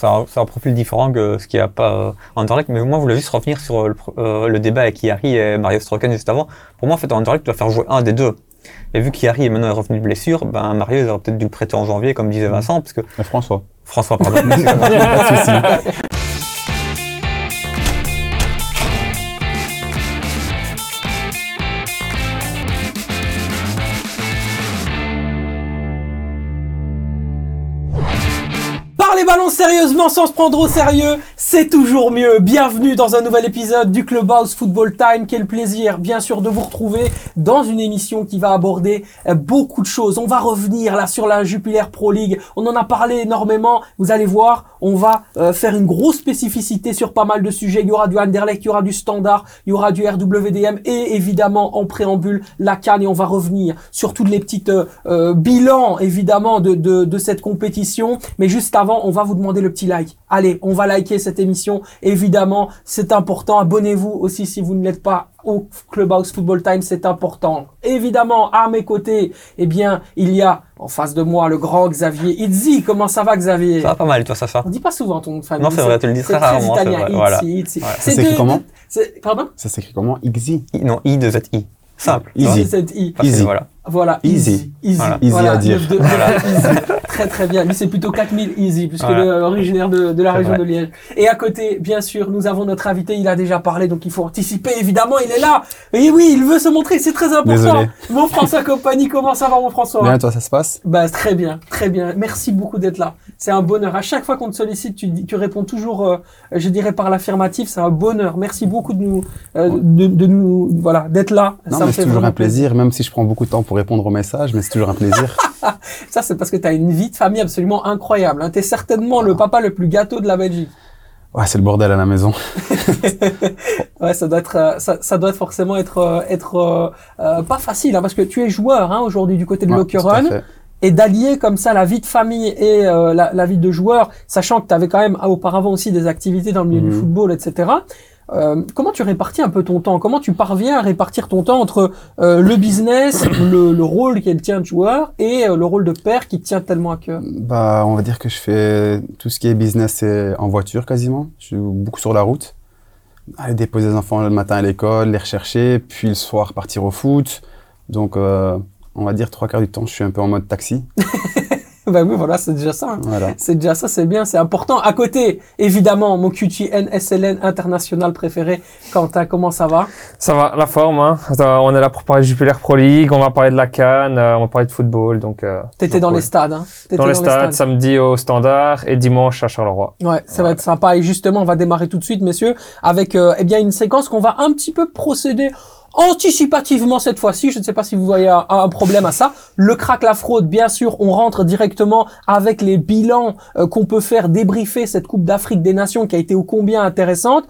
C'est un, profil différent que ce qu'il n'y a pas euh, en Anderlecht. Mais moi, je voulais juste revenir sur le, pro- euh, le débat avec Yari et Mario Stroken juste avant. Pour moi, en fait, en Anderlecht, tu dois faire jouer un des deux. Et vu qu'Yari est maintenant revenu de blessure, ben Mario, il aurait peut-être dû le prêter en janvier, comme disait Vincent, parce que Et François. François, pardon. sérieusement sans se prendre au sérieux, c'est toujours mieux. Bienvenue dans un nouvel épisode du Clubhouse Football Time. Quel plaisir, bien sûr, de vous retrouver dans une émission qui va aborder euh, beaucoup de choses. On va revenir là sur la Jupiler Pro League. On en a parlé énormément. Vous allez voir, on va euh, faire une grosse spécificité sur pas mal de sujets. Il y aura du Anderlecht, il y aura du Standard, il y aura du RWDM et évidemment en préambule la Cannes. Et on va revenir sur toutes les petites euh, euh, bilans évidemment de, cette compétition. Mais juste avant, on va vous demander le petit like. Allez, on va liker cette émission. Évidemment, c'est important. Abonnez-vous aussi si vous ne l'êtes pas au Clubhouse Football Time, c'est important. Évidemment, à mes côtés, eh bien, il y a en face de moi le grand Xavier Itzi. Comment ça va, Xavier? Ça va pas mal, toi, ça, ça. On dit pas souvent ton nom de famille. Non, c'est vrai, tu le dis très rarement, c'est italien. Itzi, voilà. Itzi. Ça s'écrit de- comment? Pardon? Ça s'écrit comment? Xi. I, non, I de Z I. Simple. Easy. C'est I. Facile, Easy. Voilà. Voilà, Easy. easy. Easy, Voilà. Easy Voilà, à dire. Très très bien. Lui c'est plutôt 4000 easy puisque Voilà. le originaire de, de la région vrai. de Liège. Et à côté, bien sûr, nous avons notre invité. Il a déjà parlé, donc il faut anticiper. Évidemment, il est là. Et oui, il veut se montrer. C'est très important. Désolé. Mon François Compagnie, comment ça va, mon François? Bien, toi, ça se passe? Bah très bien, très bien. Merci beaucoup d'être là. C'est un bonheur. À chaque fois qu'on te sollicite, tu, réponds toujours, euh, je dirais par l'affirmative. C'est un bonheur. Merci beaucoup de nous, euh, de, de nous, voilà, d'être là. Non, Ça mais c'est toujours un plaisir, même si je prends beaucoup de temps pour répondre aux messages, mais c'est toujours un plaisir. Ça, c'est parce que tu as une vie de famille absolument incroyable. Hein. Tu es certainement le papa le plus gâteau de la Belgique. Ouais, c'est le bordel à la maison. Ouais, ça doit être, euh, ça, ça doit forcément être, euh, être euh, pas facile, hein, parce que tu es joueur hein, aujourd'hui du côté de Ouais, et d'allier comme ça la vie de famille et euh, la, la vie de joueur, sachant que tu avais quand même ah, auparavant aussi des activités dans le milieu du Mhm. football, etc. Euh, comment tu répartis un peu ton temps? Comment tu parviens à répartir ton temps entre euh, le business, le, le rôle qui est le tien de joueur, et euh, le rôle de père qui te tient tellement à cœur? Bah, on va dire que je fais tout ce qui est business en voiture quasiment. Je suis beaucoup sur la route. Aller déposer les enfants le matin à l'école, les rechercher, puis le soir partir au foot. Donc, on va dire trois quarts du temps, je suis un peu en mode taxi. Ben oui, voilà, c'est déjà ça. hein. Voilà. C'est déjà ça, c'est bien, c'est important. À côté, évidemment, mon QTN SLN international préféré. Quentin, comment ça va? Ça va, la forme. Hein. On est là pour parler de Jupiler Pro League, on va parler de la Cannes, euh, on va parler de football. Donc, euh, T'étais donc, dans les stades, hein T'étais Dans les stades, samedi au Standard et dimanche à Charleroi. Ouais, ça va être sympa. Et justement, on va démarrer tout de suite, messieurs, avec euh, eh bien une séquence qu'on va un petit peu procéder anticipativement cette fois-ci. Je ne sais pas si vous voyez un, problème à ça. Le crack, la fraude, bien sûr, on rentre directement avec les bilans euh, qu'on peut faire débriefer cette Coupe d'Afrique des Nations qui a été ô combien intéressante.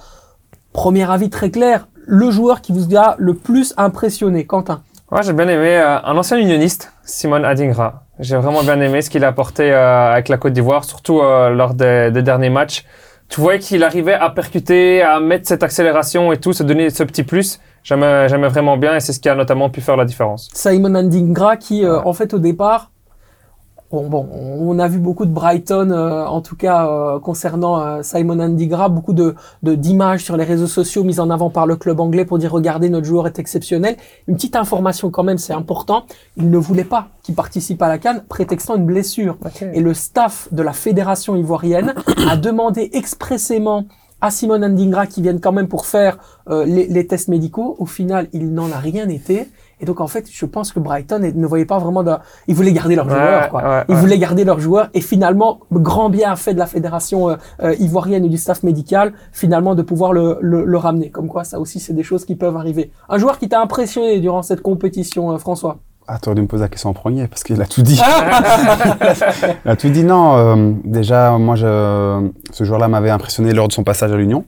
Premier avis très clair, le joueur qui vous a le plus impressionné, Quentin. Ouais, j'ai bien aimé euh, un ancien unioniste, Simon Adingra. J'ai vraiment bien aimé ce qu'il a apporté euh, avec la Côte d'Ivoire, surtout lors des, des derniers matchs. Tu voyais qu'il arrivait à percuter, à mettre cette accélération et tout, se donner ce petit plus. J'aimais j'aimais vraiment bien et c'est ce qui a notamment pu faire la différence. Simon Andingra qui, euh, en fait, au départ, bon, bon, on a vu beaucoup de Brighton, euh, en tout cas euh, concernant euh, Simon Andingra, beaucoup de de- d'images sur les réseaux sociaux mises en avant par le club anglais pour dire regardez notre joueur est exceptionnel. Une petite information quand même, c'est important. Il ne voulait pas qu'il participe à la Cannes, prétextant une blessure. Et le staff de la fédération ivoirienne a demandé expressément à Simon Andingra qui vienne quand même pour faire euh, les, les tests médicaux. Au final, il n'en a rien été. Et donc en fait, je pense que Brighton ne voyait pas vraiment de... Ils voulaient garder leurs Ouais, joueurs, quoi. ouais, Ils ouais. voulaient garder leurs joueurs. Et finalement, grand bien a fait de la fédération euh, euh, ivoirienne et du staff médical, finalement, de pouvoir le, le, le ramener. Comme quoi, ça aussi, c'est des choses qui peuvent arriver. Un joueur qui t'a impressionné durant cette compétition, euh, François? Ah, t'aurais dû me poser la question en premier parce qu'il a tout dit. Il a tout dit. Non, euh, déjà, moi, je, ce joueur-là m'avait impressionné lors de son passage à l'Union.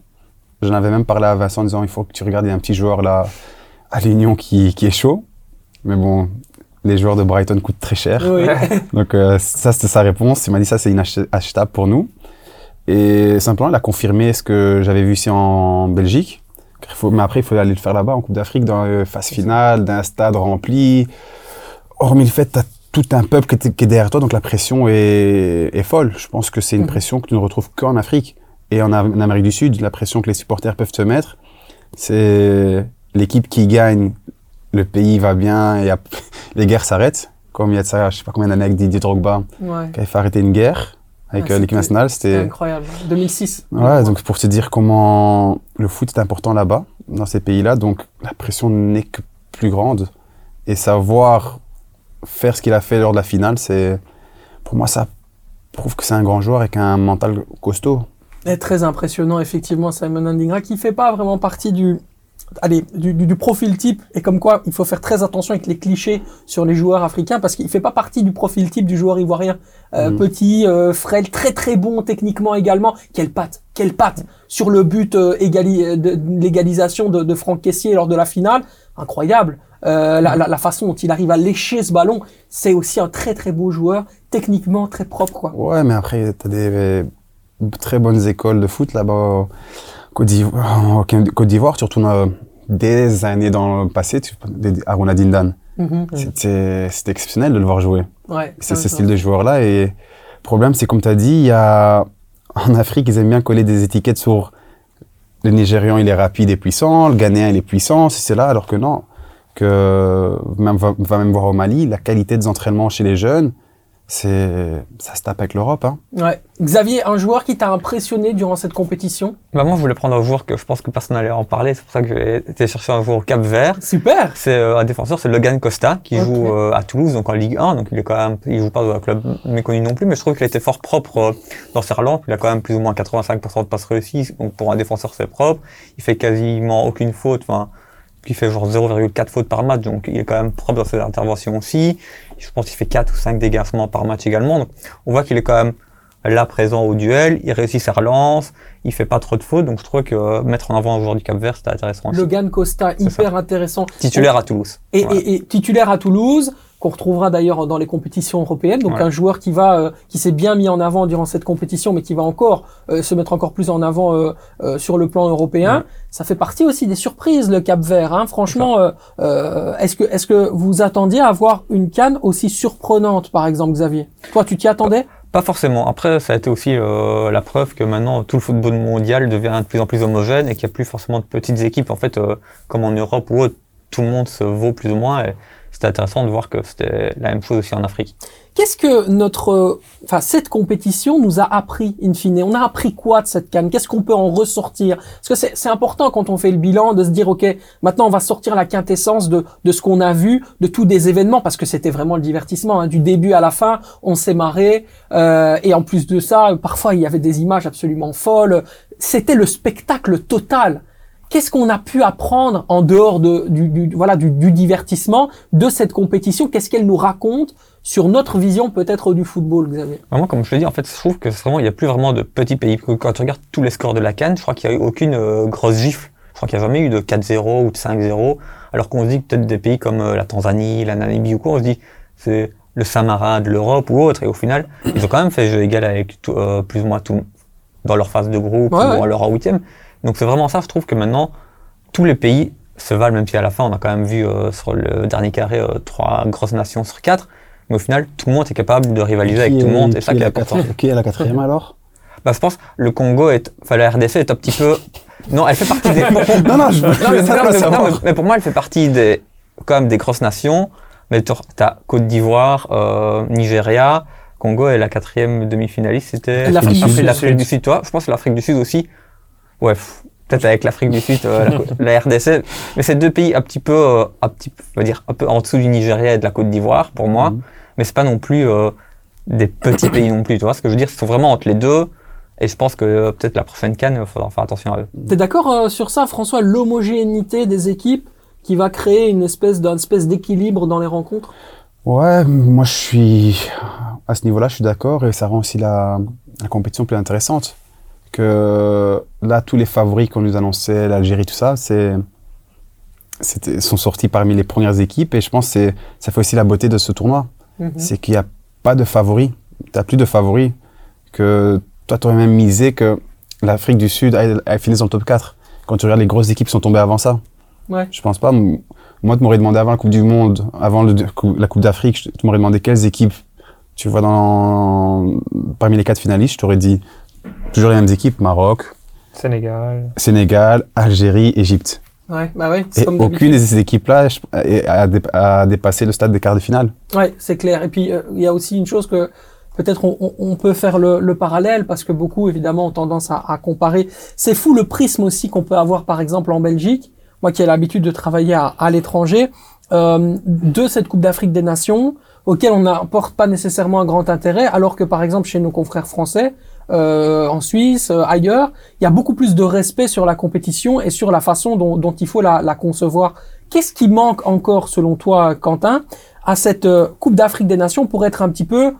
J'en avais même parlé à Vincent en disant il faut que tu regardes, il y a un petit joueur là à l'Union qui, qui est chaud. Mais bon, les joueurs de Brighton coûtent très cher. Oui. Donc euh, ça, c'était sa réponse. Il m'a dit ça, c'est inachetable pour nous. Et simplement, il a confirmé ce que j'avais vu ici en Belgique. Mais après, il faut aller le faire là-bas en Coupe d'Afrique, dans la phase finale, d'un stade rempli. Hormis le fait, t'as tout un peuple qui est, qui est derrière toi, donc la pression est, est folle. Je pense que c'est une Mhm. pression que tu ne retrouves qu'en Afrique. Et en, Am- en Amérique du Sud, la pression que les supporters peuvent te mettre, c'est l'équipe qui gagne, le pays va bien, et les guerres s'arrêtent. Comme il y a de ça, je sais pas combien d'années avec Didier Drogba, Ouais. qui avait fait arrêter une guerre avec Ah, l'équipe nationale, c'était... incroyable. 2006. Ouais, donc pour te dire comment le foot est important là-bas, dans ces pays-là, donc la pression n'est que plus grande. Et savoir faire ce qu'il a fait lors de la finale, c'est pour moi ça prouve que c'est un grand joueur avec un mental costaud. est très impressionnant, effectivement, Simon Andingra, qui fait pas vraiment partie du, allez, du, du- du profil type. Et comme quoi, il faut faire très attention avec les clichés sur les joueurs africains parce qu'il fait pas partie du profil type du joueur ivoirien. Euh, Mhm. Petit, euh, frêle, très très bon techniquement également. Quelle patte, quelle patte sur le but euh, égali- de, de l'égalisation de, de Franck Caissier lors de la finale. Incroyable. Euh, la, la, la façon dont il arrive à lécher ce ballon, c'est aussi un très très beau joueur, techniquement très propre quoi. Ouais, mais après, tu as des très bonnes écoles de foot là-bas au Côte d'Ivoire, surtout dans- des années dans le passé, tu- Aruna Dindan. Mhm. C'était c'était exceptionnel de le voir jouer. Ouais. C'est ce style de joueur-là. Et le problème, c'est comme tu as dit, il y a, en Afrique, ils aiment bien coller des étiquettes sur le Nigérian, il est rapide et puissant, le Ghanéen, il est puissant, c'est là, alors que non. Que même, va, va même voir au Mali, la qualité des entraînements chez les jeunes, c'est ça se tape avec l'Europe. Hein. Ouais. Xavier, un joueur qui t'a impressionné durant cette compétition? Bah, moi, je voulais prendre un joueur que je pense que personne n'allait en parler. C'est pour ça que j'ai été chercher un joueur au Cap Vert. Super C'est euh, un défenseur, c'est Logan Costa, qui joue euh, à Toulouse, donc en Ligue 1. Donc il est quand même, il joue pas dans un club méconnu non plus, mais je trouve qu'il était fort propre euh, dans ses relances. Il a quand même plus ou moins 85% de passes réussies. Donc pour un défenseur, c'est propre. Il fait quasiment aucune faute. Enfin, il fait genre 0,4 fautes par match. Donc il est quand même propre dans ses interventions aussi. Je pense qu'il fait 4 ou 5 dégagements par match également. Donc on voit qu'il est quand même là présent au duel. Il réussit ses relances. Il fait pas trop de fautes. Donc je trouve que euh, mettre en avant un joueur du Cap Vert, c'était intéressant aussi. Logan Costa, hyper intéressant. Titulaire à Toulouse. Et, Voilà. et- et titulaire à Toulouse, qu'on retrouvera d'ailleurs dans les compétitions européennes. Donc Ouais. un joueur qui va, euh, qui s'est bien mis en avant durant cette compétition, mais qui va encore euh, se mettre encore plus en avant euh, euh, sur le plan européen. Ouais. Ça fait partie aussi des surprises le Cap Vert. Hein. Franchement, euh, euh, est-ce que est-ce que vous attendiez à avoir une canne aussi surprenante, par exemple, Xavier? Toi, tu t'y attendais? Pas forcément. Après, ça a été aussi euh, la preuve que maintenant tout le football mondial devient de plus en plus homogène et qu'il n'y a plus forcément de petites équipes. En fait, euh, comme en Europe ou autre, tout le monde se vaut plus ou moins. Et c'était intéressant de voir que c'était la même chose aussi en Afrique. Qu'est-ce que notre, enfin cette compétition nous a appris in fine? On a appris quoi de cette canne? Qu'est-ce qu'on peut en ressortir? Parce que c'est c'est important quand on fait le bilan de se dire ok, maintenant on va sortir la quintessence de de ce qu'on a vu, de tous des événements, parce que c'était vraiment le divertissement hein, du début à la fin. On s'est marré euh, et en plus de ça, parfois il y avait des images absolument folles. C'était le spectacle total. Qu'est-ce qu'on a pu apprendre en dehors de, du, du- voilà, du, du divertissement de cette compétition? Qu'est-ce qu'elle nous raconte sur notre vision peut-être du football, Xavier? Vraiment, comme je l'ai dit, en fait, je trouve que vraiment, il n'y a plus vraiment de petits pays. Quand tu regardes tous les scores de la Cannes, je crois qu'il n'y a eu aucune euh, grosse gifle. Je crois qu'il n'y a jamais eu de 4-0 ou de 5-0. Alors qu'on se dit peut-être des pays comme euh, la Tanzanie, la Namibie ou quoi, on se dit c'est le Samarin de l'Europe ou autre. Et au final, ils ont quand même fait jeu égal avec tout- euh, plus ou moins tout dans leur phase de groupe Ouais, ou ouais. dans leur huitième. Donc c'est vraiment ça, je trouve que maintenant, tous les pays se valent, même si à la fin, on a quand même vu euh, sur le dernier carré euh, trois grosses nations sur quatre. Mais au final, tout le monde est capable de rivaliser avec tout le est- monde. Et ça qui est la quatrième- Qui est la quatrième alors? Bah, je pense le Congo est, enfin la RDC est un petit peu, non, elle fait partie des. Non, non, je non, mais, ça, non, mais- non, mais- mais pour moi, elle fait partie des, quand même des grosses nations. Mais tu as Côte d'Ivoire, euh, Nigeria, Congo et la quatrième demi-finaliste, c'était L'Afrique du Sud. L'Afrique du Sud, toi. Je pense que l'Afrique du Sud aussi. Ouais, peut-être avec l'Afrique du Sud, euh, la, la RDC. Mais c'est deux pays un petit peu, euh, un petit, on va dire, un peu en dessous du Nigeria et de la Côte d'Ivoire pour moi. Mhm. Mais c'est pas non plus euh, des petits pays non plus. Tu vois ce que je veux dire Ils sont vraiment entre les deux. Et je pense que euh, peut-être la prochaine canne, il faudra faire attention à eux. T'es d'accord euh, sur ça, François L'homogénéité des équipes qui va créer une espèce d'un espèce d'équilibre dans les rencontres? Ouais, moi je suis à ce niveau-là, je suis d'accord et ça rend aussi la, la compétition plus intéressante. Que là, tous les favoris qu'on nous annonçait, l'Algérie, tout ça, c'est sont sortis parmi les premières équipes et je pense que ça fait aussi la beauté de ce tournoi, Mhm. c'est qu'il n'y a pas de favoris. T'as plus de favoris que toi t'aurais même misé que l'Afrique du Sud elle, elle finisse dans le top 4 quand tu regardes les grosses équipes qui sont tombées avant ça. Ouais. Je pense pas. Moi, tu m'aurais demandé avant la Coupe du Monde, avant le- la Coupe d'Afrique, tu m'aurais demandé quelles équipes tu vois dans, parmi les quatre finalistes. Je t'aurais dit toujours les mêmes équipes Maroc, Sénégal. Sénégal, Algérie, Égypte. Ouais, bah ouais, c'est Et comme aucune de ces équipes-là a, dé- a dépassé le stade des quarts de finale. Ouais, c'est clair. Et puis euh, il y a aussi une chose que peut-être on, on- on peut faire le, le parallèle parce que beaucoup évidemment ont tendance à, à comparer. C'est fou le prisme aussi qu'on peut avoir par exemple en Belgique. Moi qui ai l'habitude de travailler à, à l'étranger, euh, de cette Coupe d'Afrique des Nations auquel on n'apporte pas nécessairement un grand intérêt, alors que par exemple chez nos confrères français, euh, en Suisse, euh, ailleurs, il y a beaucoup plus de respect sur la compétition et sur la façon dont, dont il faut la, la concevoir. Qu'est-ce qui manque encore, selon toi, Quentin, à cette euh, Coupe d'Afrique des Nations pour être un petit peu,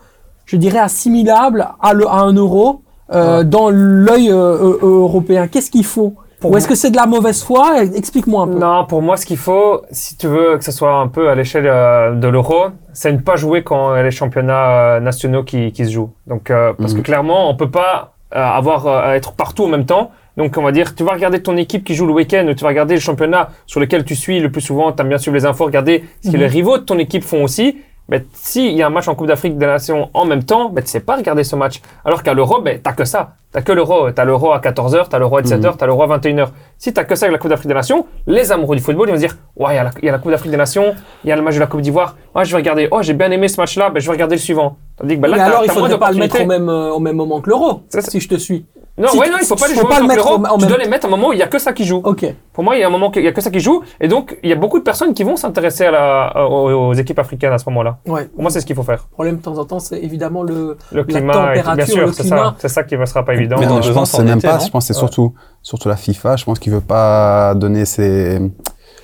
je dirais, assimilable à, le, à un euro Ouais. dans l'œil européen? Qu'est-ce qu'il faut Pour Ou est-ce que c'est de la mauvaise foi? Explique-moi un peu. Non, pour moi, ce qu'il faut, si tu veux que ce soit un peu à l'échelle euh, de l'euro, c'est ne pas jouer quand il y a les championnats euh, nationaux qui, qui se jouent. Donc, euh, parce que Mhm. clairement, on peut pas euh, avoir être partout en même temps. Donc, on va dire, tu vas regarder ton équipe qui joue le week-end, tu vas regarder le championnat sur lequel tu suis le plus souvent, tu aimes bien suivre les infos, regarder ce que Mhm. les rivaux de ton équipe font aussi. Mais s'il y a un match en Coupe d'Afrique des Nations en même temps, ben, tu sais pas regarder ce match. Alors qu'à l'Euro, ben, t'as que ça. T'as que l'Euro. T'as l'Euro à 14h, t'as l'Euro à 17h, t'as l'Euro à 21h. Si t'as que ça avec la Coupe d'Afrique des Nations, les amoureux du football, ils vont se dire, ouais, il y, a la- il y a la Coupe d'Afrique des Nations, il y a le match de la Coupe d'Ivoire. Ouais, je vais regarder. Oh, j'ai bien aimé ce match-là, ben, je vais regarder le suivant. Tandis que ben, là, Mais alors, il faudrait pas le mettre au même, euh, au même moment que l'euro, si je te suis. Non, Si ouais, tu- non, il faut pas les faut jouer pas en le mettre en- en Tu même dois les mettre à un moment où il y a que ça qui joue. Ok. Pour moi, il y a un moment qu'il y a que ça qui joue. Et donc, il y a beaucoup de personnes qui vont s'intéresser à la, aux, aux équipes africaines à ce moment-là. Ouais. Pour moi, c'est ce qu'il faut faire. Le problème de temps en temps, c'est évidemment le. Le climat, et tout, bien température, sûr, le c'est climat. ça. C'est ça qui ne sera pas évident. Mais dans Non, deux je ans, pense c'est que c'est en même pas. Je pense que c'est Ouais. surtout, surtout la FIFA. Je pense qu'il veut pas donner ses.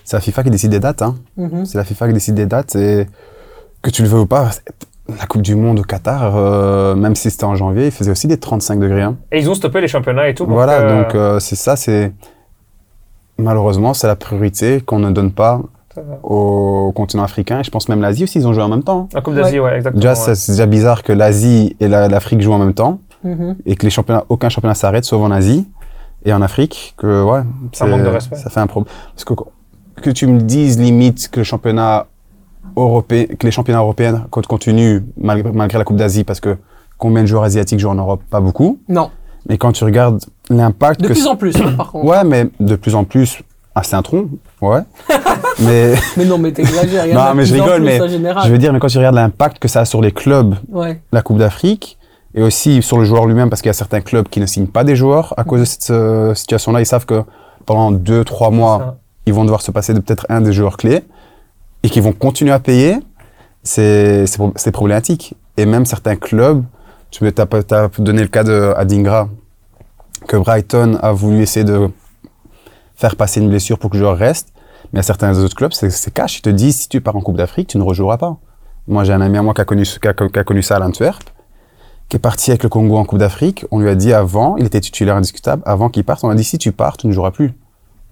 C'est la FIFA qui décide des dates. Hein. Mhm. C'est la FIFA qui décide des dates et que tu le veux ou pas. La Coupe du Monde au Qatar, euh, même si c'était en janvier, il faisait aussi des 35 degrés. hein. Et ils ont stoppé les championnats et tout. Voilà, que- donc euh, c'est ça, c'est malheureusement c'est la priorité qu'on ne donne pas Ça au continent africain. Et je pense même l'Asie aussi, ils ont joué en même temps. La Coupe d'Asie, ouais. exactement. Déjà, ouais. ça, c'est déjà bizarre que l'Asie et la- l'Afrique jouent en même temps Mhm. et que les championnats, aucun championnat s'arrête, sauf en Asie et en Afrique. Que ouais, c'est- manque de respect. Ça fait un problème. Parce que que tu me dises limite que le championnat européen, que les championnats européens co- continuent malgré, malgré la Coupe d'Asie, parce que combien de joueurs asiatiques jouent en Europe? Pas beaucoup. Non. Mais quand tu regardes l'impact De que plus en plus, hein, par contre. Ouais, mais de plus en plus à Saint-Tron, ouais. mais Mais non, mais t'exagères. Non, mais je rigole, mais je veux dire, mais quand tu regardes l'impact que ça a sur les clubs, Ouais. la Coupe d'Afrique, et aussi sur le joueur lui-même, parce qu'il y a certains clubs qui ne signent pas des joueurs à cause de cette euh, situation-là. Ils savent que pendant deux, trois mois, ils vont devoir se passer de peut-être un des joueurs clés et qu'ils vont continuer à payer. C'est c'est pro- c'est problématique. Et même certains clubs, tu t'as donné le cas de Adingra, que Brighton a voulu essayer de faire passer une blessure pour que le joueur reste. Mais à certains autres clubs, c'est cash. Ils te disent, si tu pars en Coupe d'Afrique, tu ne rejoueras pas. Moi, j'ai un ami à moi qui qui qui a connu ça à l'Antwerp, qui est parti avec le Congo en Coupe d'Afrique. On lui a dit avant, il était titulaire indiscutable, avant qu'il parte, on a dit, si tu pars, tu ne joueras plus.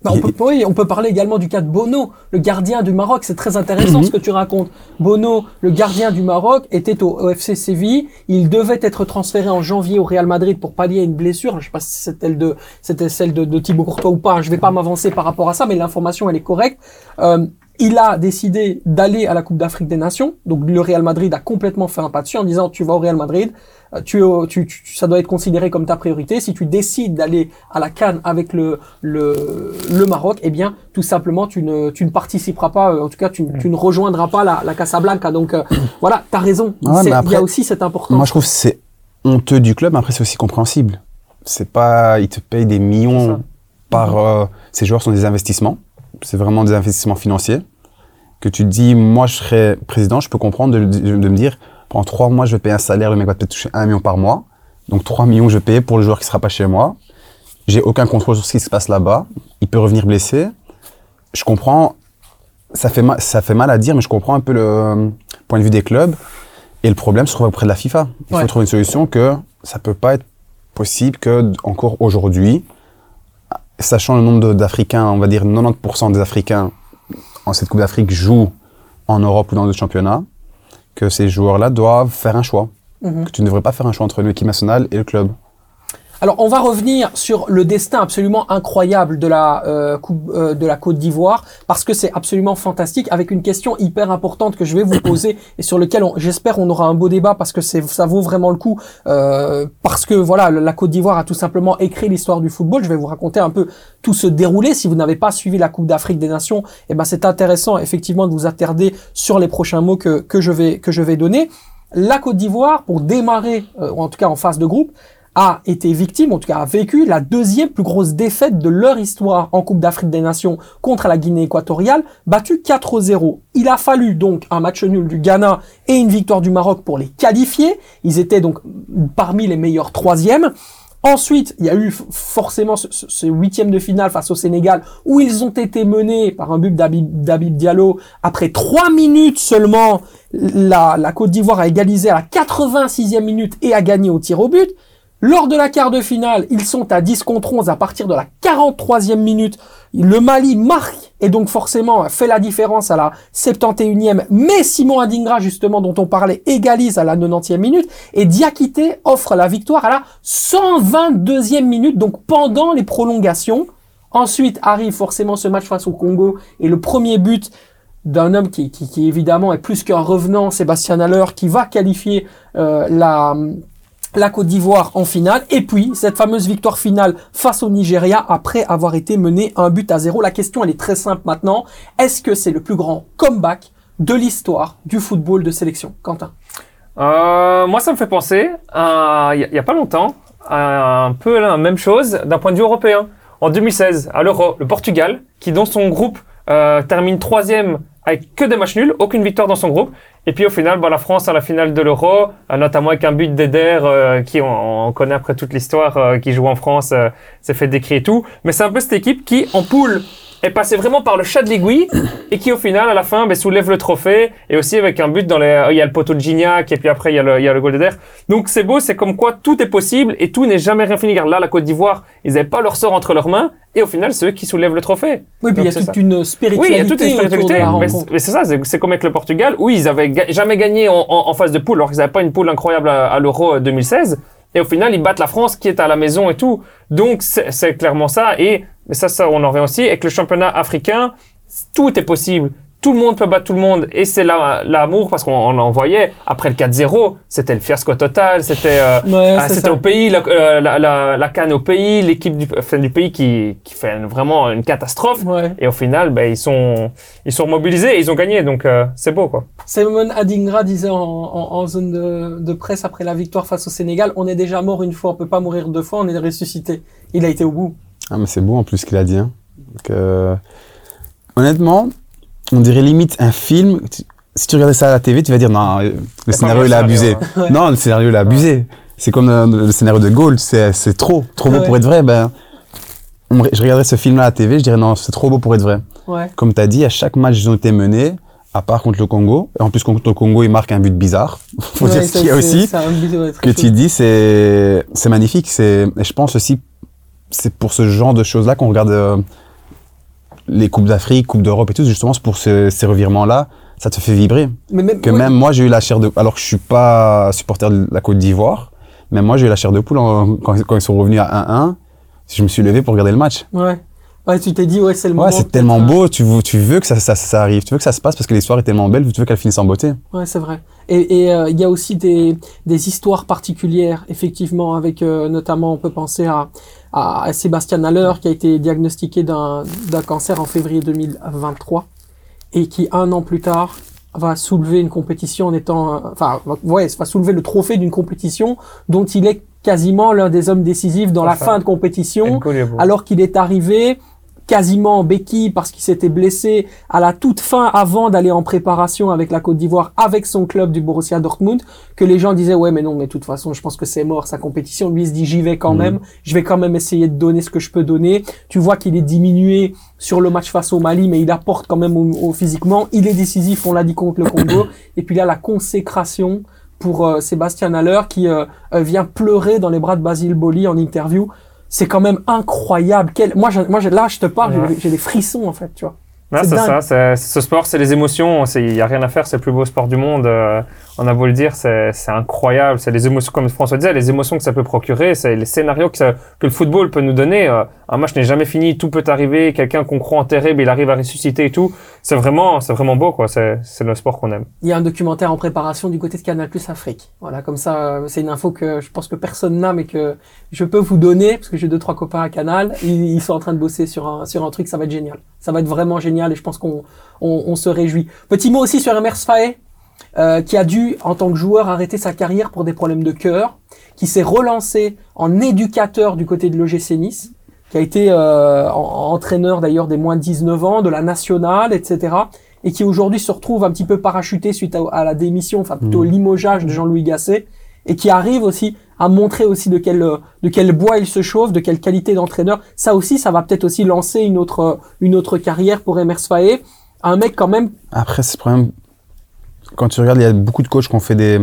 Bah, on peut, oui, on peut parler également du cas de Bono, le gardien du Maroc. C'est très intéressant Mhm. ce que tu racontes. Bono, le gardien du Maroc, était au, au FC Séville. Il devait être transféré en janvier au Real Madrid pour pallier à une blessure. Je sais pas si c'était celle de, c'était celle de, de Thibaut Courtois ou pas. Je vais pas m'avancer par rapport à ça, mais l'information elle est correcte. Euh, il a décidé d'aller à la Coupe d'Afrique des Nations. Donc le Real Madrid a complètement fait un pas dessus en disant tu vas au Real Madrid, euh, tu, tu, tu- ça doit être considéré comme ta priorité. Si tu décides d'aller à la Cannes avec le, le, le Maroc, eh bien tout simplement tu ne, tu ne participeras pas, euh, en tout cas tu, tu ne rejoindras pas la, la Casablanca. Donc euh, voilà, tu as raison. Ouais, mais Il y a aussi cette importance. Moi, je trouve que c'est honteux du club, mais après, c'est aussi compréhensible. C'est pas, ils te payent des millions par, euh, ces joueurs sont des investissements. C'est vraiment des investissements financiers. Que tu te dis, moi, je serais président, je peux comprendre de, de- de me dire, pendant trois mois, je vais payer un salaire, le mec va peut-être toucher un million par mois. Donc, trois millions, je vais payer pour le joueur qui sera pas chez moi. J'ai aucun contrôle sur ce qui se passe là-bas. Il peut revenir blessé. Je comprends, ça fait mal, ça fait mal à dire, mais je comprends un peu le euh, point de vue des clubs. Et le problème se trouve auprès de la FIFA. Il Ouais. faut trouver une solution que ça peut pas être possible que encore aujourd'hui, sachant le nombre d'Africains, on va dire 90% des Africains en cette Coupe d'Afrique jouent en Europe ou dans d'autres championnats, que ces joueurs-là doivent faire un choix. Mhm. Que tu ne devrais pas faire un choix entre l'équipe nationale et le club. Alors, on va revenir sur le destin absolument incroyable de la euh, coupe euh, de la Côte d'Ivoire parce que c'est absolument fantastique avec une question hyper importante que je vais vous poser et sur lequel j'espère on aura un beau débat parce que c'est ça vaut vraiment le coup euh, parce que voilà la Côte d'Ivoire a tout simplement écrit l'histoire du football. Je vais vous raconter un peu tout ce déroulé. Si vous n'avez pas suivi la Coupe d'Afrique des Nations, eh ben c'est intéressant effectivement de vous attarder sur les prochains mots que que je vais que je vais donner. La Côte d'Ivoire pour démarrer euh, ou en tout cas en phase de groupe a été victime, en tout cas a vécu la deuxième plus grosse défaite de leur histoire en Coupe d'Afrique des Nations contre la Guinée équatoriale, battue 4-0. Il a fallu donc un match nul du Ghana et une victoire du Maroc pour les qualifier. Ils étaient donc parmi les meilleurs troisièmes. Ensuite, il y a eu forcément ce, huitième de finale face au Sénégal où ils ont été menés par un but d'Habib Diallo. Après trois minutes seulement, la, la Côte d'Ivoire a égalisé à la 86e minute et a gagné au tir au but. Lors de la quart de finale, ils sont à 10 contre 11 à partir de la 43e minute. Le Mali marque et donc forcément fait la différence à la 71e. Mais Simon Adingra, justement, dont on parlait, égalise à la 90e minute. Et Diakité offre la victoire à la 122e minute, donc pendant les prolongations. Ensuite arrive forcément ce match face au Congo et le premier but d'un homme qui, qui, évidemment est plus qu'un revenant, Sébastien Haller, qui va qualifier euh, la, la Côte d'Ivoire en finale. Et puis, cette fameuse victoire finale face au Nigeria après avoir été mené un but à zéro. La question, elle est très simple maintenant. Est-ce que c'est le plus grand comeback de l'histoire du football de sélection Quentin? Euh, moi, ça me fait penser, il y, a- pas longtemps, un peu la même chose d'un point de vue européen. En 2016, à l'Euro, le Portugal, qui dans son groupe euh, termine troisième avec que des matchs nuls, aucune victoire dans son groupe. Et puis au final, bah, la France à la finale de l'Euro, euh, notamment avec un but d'Eder, euh, qui on, on connaît après toute l'histoire, euh, qui joue en France, euh, s'est fait décrire et tout. Mais c'est un peu cette équipe qui, en poule, est passée vraiment par le chat de l'aiguille et qui au final, à la fin, ben, soulève le trophée et aussi avec un but dans les, il y a le poteau de Gignac et puis après il y a le, il y a le goal d'Eder. Donc c'est beau, c'est comme quoi tout est possible et tout n'est jamais rien fini. Regarde là, la Côte d'Ivoire, ils n'avaient pas leur sort entre leurs mains et au final, c'est eux qui soulèvent le trophée. Oui, puis il y a toute ça. une Oui, spiritualité, il y a toute une de spiritualité. Mais, c'est ça, c'est comme avec le Portugal, où ils avaient ga- jamais gagné en, en- en phase de poule, alors qu'ils n'avaient pas une poule incroyable à, à l'Euro euh, 2016. Et au final, ils battent la France qui est à la maison et tout. Donc, c'est clairement ça. Et ça, ça, on en revient aussi. Avec le championnat africain, tout est possible. Tout le monde peut battre tout le monde. Et c'est la- l'amour, parce qu'on on en voyait, après le 4-0, c'était le fiasco total. C'était euh, Ouais, ah, c'était au pays, la, euh, la, la, la canne au pays, l'équipe du, enfin, du pays qui, qui fait vraiment une catastrophe. Ouais. Et au final, ben, ils sont, ils sont mobilisés et ils ont gagné. Donc, euh, c'est beau, quoi. Simon Adingra disait en, en- en zone de, de presse après la victoire face au Sénégal, on est déjà mort une fois, on peut pas mourir deux fois, on est ressuscité. Il a été au bout. Ah, mais c'est beau en plus ce qu'il a dit. Hein. Donc, euh, honnêtement, on dirait limite un film. Si tu regardais ça à la TV, tu vas dire non, le scénario il a abusé. Ouais. Non, le scénario il a abusé. C'est comme le scénario de Gold, c'est c'est trop, trop beau Ouais. pour être vrai. Ben, je regarderais ce film-là à la TV, je dirais non, c'est trop beau pour être vrai. Ouais. Comme tu as dit, à chaque match, ils ont été menés, à part contre le Congo. En plus, contre le Congo, ils marquent un but bizarre. Faut Ouais, dire ce qu'il y a aussi. but, ouais, que chaud. tu dis, c'est c'est magnifique. C'est et je pense aussi, c'est pour ce genre de choses-là qu'on regarde euh, les coupes d'Afrique, coupes d'Europe et tout. Justement, pour ce- ces revirements-là, ça te fait vibrer. Mais même, Que ouais. même moi, j'ai eu la chair de. Alors que je suis pas supporter de la Côte d'Ivoire, mais moi, j'ai eu la chair de poule en- quand, quand ils sont revenus à 1-1. Je me suis levé pour regarder le match. Ouais. Ouais, tu t'es dit, ouais, c'est le moment. Ouais, c'est tellement beau. Tu veux, tu veux que ça, ça, ça arrive. Tu veux que ça se passe parce que l'histoire est tellement belle. Tu veux qu'elle finisse en beauté. Ouais, c'est vrai. Et euh, il y a aussi des, des histoires particulières, effectivement, avec euh, notamment, on peut penser à, à Sébastien Haller, qui a été diagnostiqué d'un cancer en février 2023, et qui, un an plus tard, va soulever une compétition en étant... euh, Enfin, ouais, va soulever le trophée d'une compétition dont il est quasiment l'un des hommes décisifs dans la fin de compétition alors qu'il est arrivé quasiment en béquille parce qu'il s'était blessé à la toute fin avant d'aller en préparation avec la Côte d'Ivoire avec son club du Borussia Dortmund que les gens disaient ouais mais non mais de toute façon je pense que c'est mort sa compétition. Lui il se dit j'y vais quand Mhm. même. Je vais quand même essayer de donner ce que je peux donner. Tu vois qu'il est diminué sur le match face au Mali mais il apporte quand même au, au- physiquement. Il est décisif on l'a dit contre le Congo. Et puis là la consécration pour euh, Sébastien Haller qui euh, euh, vient pleurer dans les bras de Basile Boli en interview c'est quand même incroyable. Quel... Moi, je, moi là, je te parle, Ouais. j'ai- des frissons en fait, tu vois. C'est ça. Ce sport, c'est les émotions. Il n'y a rien à faire. C'est le plus beau sport du monde. Euh, on a beau le dire, c'est incroyable. C'est les émotions, comme François disait, les émotions que ça peut procurer, c'est les scénarios que, ça- que le football peut nous donner. Euh, un match n'est jamais fini, tout peut arriver. Quelqu'un qu'on croit enterré, mais il arrive à ressusciter et tout. C'est vraiment, c'est vraiment beau, quoi. C'est le sport qu'on aime. Il y a un documentaire en préparation du côté de Canal Plus Afrique. Voilà, comme ça, euh, c'est une info que je pense que personne n'a, mais que je peux vous donner, parce que j'ai deux, trois copains à Canal. Ils, sont en train de bosser sur un, sur un truc, ça va être génial. Ça va être vraiment génial et je pense qu'on on, se réjouit. Petit mot aussi sur Emers euh, qui a dû, en tant que joueur, arrêter sa carrière pour des problèmes de cœur, qui s'est relancé en éducateur du côté de l'OGC Nice, qui a été euh, en- entraîneur d'ailleurs des moins de 19 ans, de la nationale, etc. Et qui aujourd'hui se retrouve un petit peu parachuté suite à, à la démission, enfin plutôt au limogeage de Jean-Louis Gasset, et qui arrive aussi à montrer aussi de quel de quel bois il se chauffe, de quelle qualité d'entraîneur. Ça aussi, ça va peut-être aussi lancer une autre une autre carrière pour Emers Faé. Un mec quand même Après, c'est problème. Quand tu regardes, il y a beaucoup de coachs qui ont fait des.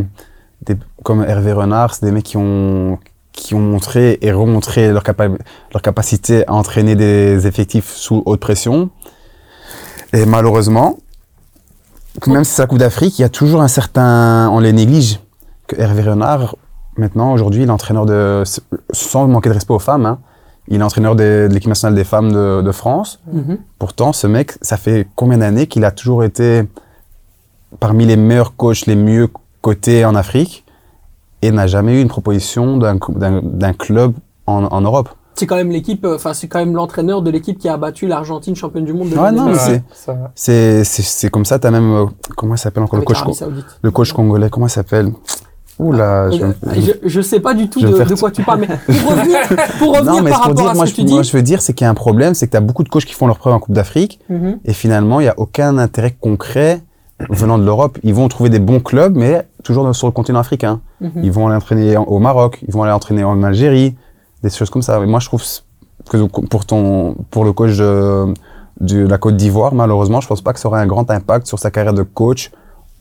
des comme Hervé Renard, c'est des mecs qui ont, qui ont montré et remontré leur, capa- leur capacité à entraîner des effectifs sous haute pression. Et malheureusement, même si c'est la Coupe d'Afrique, il y a toujours un certain. On les néglige. Que Hervé Renard, maintenant, aujourd'hui, il est entraîneur de. Sans manquer de respect aux femmes, hein, il est entraîneur de, de l'équipe nationale des femmes de, de France. Mhm. Pourtant, ce mec, ça fait combien d'années qu'il a toujours été parmi les meilleurs coachs, les mieux cotés en Afrique, et n'a jamais eu une proposition d'un club en, en Europe. c'est quand même l'équipe, euh, enfin c'est quand même l'entraîneur de l'équipe qui a battu l'Argentine championne du monde de Ouais, non, mais 2019. c'est-. C'est comme ça, tu as même. euh, comment il s'appelle encore le coach, le coach congolais Comment il s'appelle? Oula, je, Euh, Je, je sais pas du tout de, quoi tu parles, mais pour revenir, pour revenir Non, mais par rapport dire, à moi, ce je, que tu moi, je veux dire, c'est qu'il y a un problème, c'est que tu as beaucoup de coachs qui font leur preuve en Coupe d'Afrique, Mhm. et finalement, il n'y a aucun intérêt concret venant de l'Europe. Ils vont trouver des bons clubs, mais toujours sur le continent africain. Mhm. Ils vont aller entraîner en- au Maroc, ils vont aller entraîner en Algérie, des choses comme ça. Et moi, je trouve que pour, ton, pour le coach de, de la Côte d'Ivoire, malheureusement, je pense pas que ça aurait un grand impact sur sa carrière de coach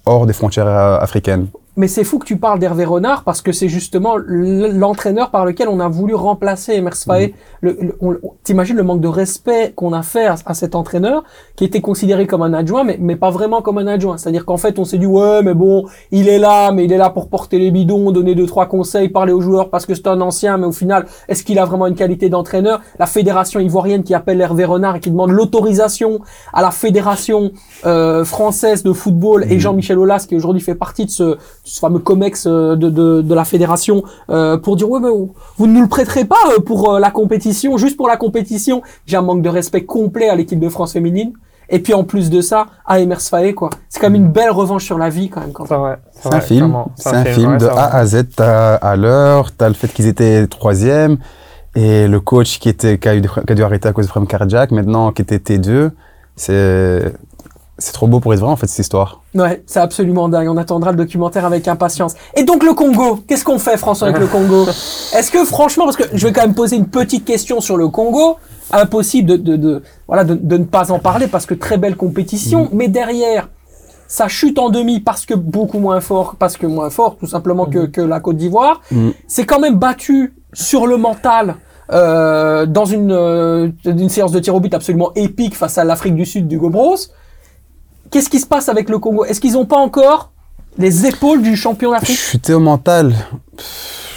hors des frontières euh, africaines. Mais c'est fou que tu parles d'Hervé Renard parce que c'est justement l'entraîneur par lequel on a voulu remplacer Emers Faé. On- T'imagines le manque de respect qu'on a fait à, à cet entraîneur qui était considéré comme un adjoint, mais, mais pas vraiment comme un adjoint. C'est-à-dire qu'en fait, on s'est dit ouais, mais bon, il est là, mais il est là pour porter les bidons, donner deux trois conseils, parler aux joueurs parce que c'est un ancien, mais au final, est-ce qu'il a vraiment une qualité d'entraîneur? La fédération ivoirienne qui appelle Hervé Renard et qui demande l'autorisation à la fédération euh, française de football et Jean-Michel Aulas qui aujourd'hui fait partie de ce, ce fameux comex euh, de, de, de la fédération euh, pour dire ouais mais vous vous ne nous le prêterez pas euh, pour la compétition juste pour la compétition j'ai un manque de respect complet à l'équipe de France féminine et puis en plus de ça à Emers Faé quoi c'est quand même une belle revanche sur la vie quand même quand C'est vrai. C'est un film, c'est un film de. A à Z. T'as à l'heure, t'as le fait qu'ils étaient troisième, et le coach qui, était, qui, a, eu des- qui a dû arrêter à cause de problèmes cardiaques, maintenant qui était T2. C'est c'est trop beau pour être vrai, en fait, cette histoire. Ouais, c'est absolument dingue. On attendra le documentaire avec impatience. Et donc le Congo, qu'est-ce qu'on fait François avec le Congo? Est-ce que franchement, parce que je vais quand même poser une petite question sur le Congo, impossible de, de, de voilà de, de ne pas en parler parce que très belle compétition, mais derrière ça chute en demi parce que beaucoup moins fort, parce que moins fort tout simplement que, que la Côte d'Ivoire. Mhm. C'est quand même battu sur le mental. euh, dans une, euh, une séance de tir au but absolument épique face à l'Afrique du Sud du Gobros. Qu'est-ce qui se passe avec le Congo? Est-ce qu'ils n'ont pas encore les épaules du champion d'Afrique? Chuter au mental,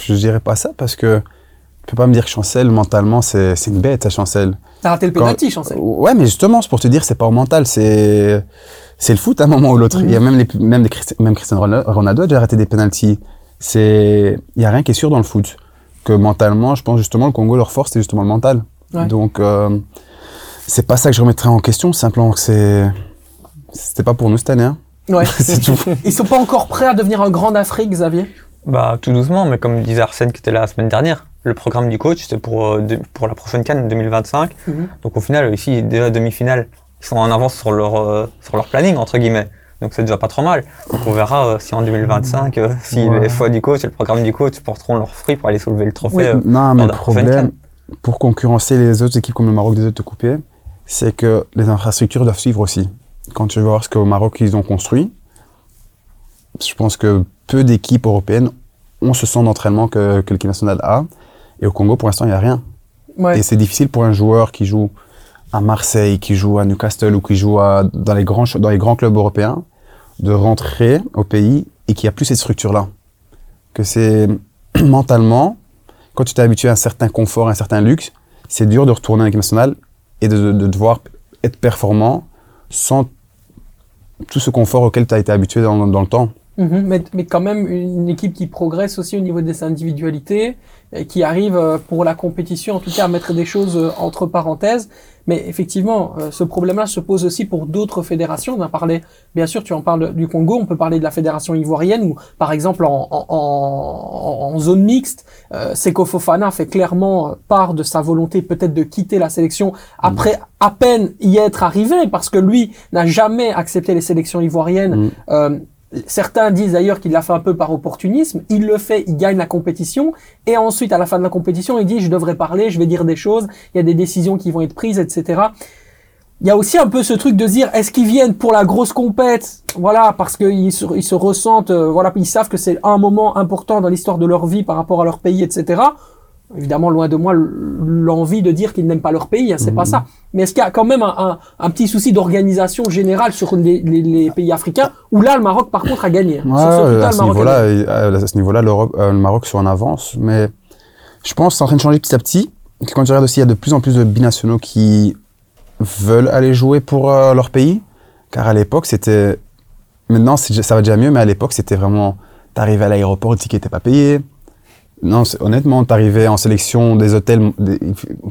je dirais pas ça parce que tu peux pas me dire que Chancel, mentalement, c'est une bête, à Chancel. T'as raté le Quand- penalty, Chancel. Ouais, mais justement, c'est pour te dire, c'est pas au mental, c'est c'est le foot à un moment ou l'autre. Il y a même les même Christi- même Cristiano Ronaldo Ronaldo a déjà raté des penalties. C'est il y a rien qui est sûr dans le foot. Que mentalement, je pense justement le Congo leur force c'est justement le mental. Ouais. Donc euh, c'est pas ça que je remettrais en question, simplement que c'est c'était pas pour nous cette année. hein. Ouais. c'est tout. Ils sont pas encore prêts à devenir un grand d'Afrique, Xavier? Bah, tout doucement, mais comme disait Arsène qui était là la semaine dernière, le programme du coach, c'est pour, euh, pour la prochaine Cannes 2025. Mhm. Donc au final, ici, déjà demi-finale, ils sont en avance sur leur, euh, sur leur planning, entre guillemets. Donc c'est déjà pas trop mal. Donc on verra euh, si en 2025, euh, si Ouais. les choix du coach et le programme du coach porteront leurs fruits pour aller soulever le trophée. Oui. euh, Non, mais le de la prochaine problème, CAN. pour concurrencer les autres équipes comme le Maroc des autres coupés, c'est que les infrastructures doivent suivre aussi. Quand tu vas voir ce qu'au Maroc ils ont construit, je pense que peu d'équipes européennes ont ce centre d'entraînement que, que l'équipe nationale a. Et au Congo, pour l'instant, il n'y a rien. Ouais. Et c'est difficile pour un joueur qui joue à Marseille, qui joue à Newcastle ou qui joue à- dans, les grands, ch- dans les grands clubs européens de rentrer au pays et qu'il n'y a plus cette structure-là. Que c'est mentalement, quand tu t'es habitué à un certain confort, à un certain luxe, c'est dur de retourner en équipe nationale et de, de- de devoir être performant sans tout ce confort auquel tu as été habitué dans, le temps. Mhm, mais, mais quand même une équipe qui progresse aussi au niveau des individualités, et qui arrive euh, pour la compétition en tout cas à mettre des choses euh, entre parenthèses. Mais effectivement, euh, ce problème-là se pose aussi pour d'autres fédérations. On a parlé, bien sûr, tu en parles du Congo, on peut parler de la fédération ivoirienne où, par exemple, en, en, en, en zone mixte, euh, Seko Fofana fait clairement euh, part de sa volonté peut-être de quitter la sélection après à peine y être arrivé, parce que lui n'a jamais accepté les sélections ivoiriennes. Mm. Euh, Certains disent d'ailleurs qu'il l'a fait un peu par opportunisme. Il le fait, il gagne la compétition. Et ensuite, à la fin de la compétition, il dit, je devrais parler, je vais dire des choses, il y a des décisions qui vont être prises, etc. Il y a aussi un peu ce truc de dire, est-ce qu'ils viennent pour la grosse compète? Voilà, parce qu'ils se, ils se ressentent, euh, voilà, ils savent que c'est un moment important dans l'histoire de leur vie par rapport à leur pays, etc. Évidemment, loin de moi l'envie de dire qu'ils n'aiment pas leur pays, hein, c'est pas ça. Mais est-ce qu'il y a quand même un, un, un petit souci d'organisation générale sur les, les, les pays africains où là, le Maroc, par contre, a gagné. Ouais, à ce niveau-là, à ce niveau-là, euh, le Maroc sont en avance, mais je pense que c'est en train de changer petit à petit. Quand tu regardes aussi, il y a de plus en plus de binationaux qui veulent aller jouer pour euh, leur pays, car à l'époque, c'était... Maintenant, ça va déjà mieux, mais à l'époque, c'était vraiment... T'arrivais à l'aéroport, le ticket n'était pas payé. Non, honnêtement, t'arrivais en sélection des hôtels, des-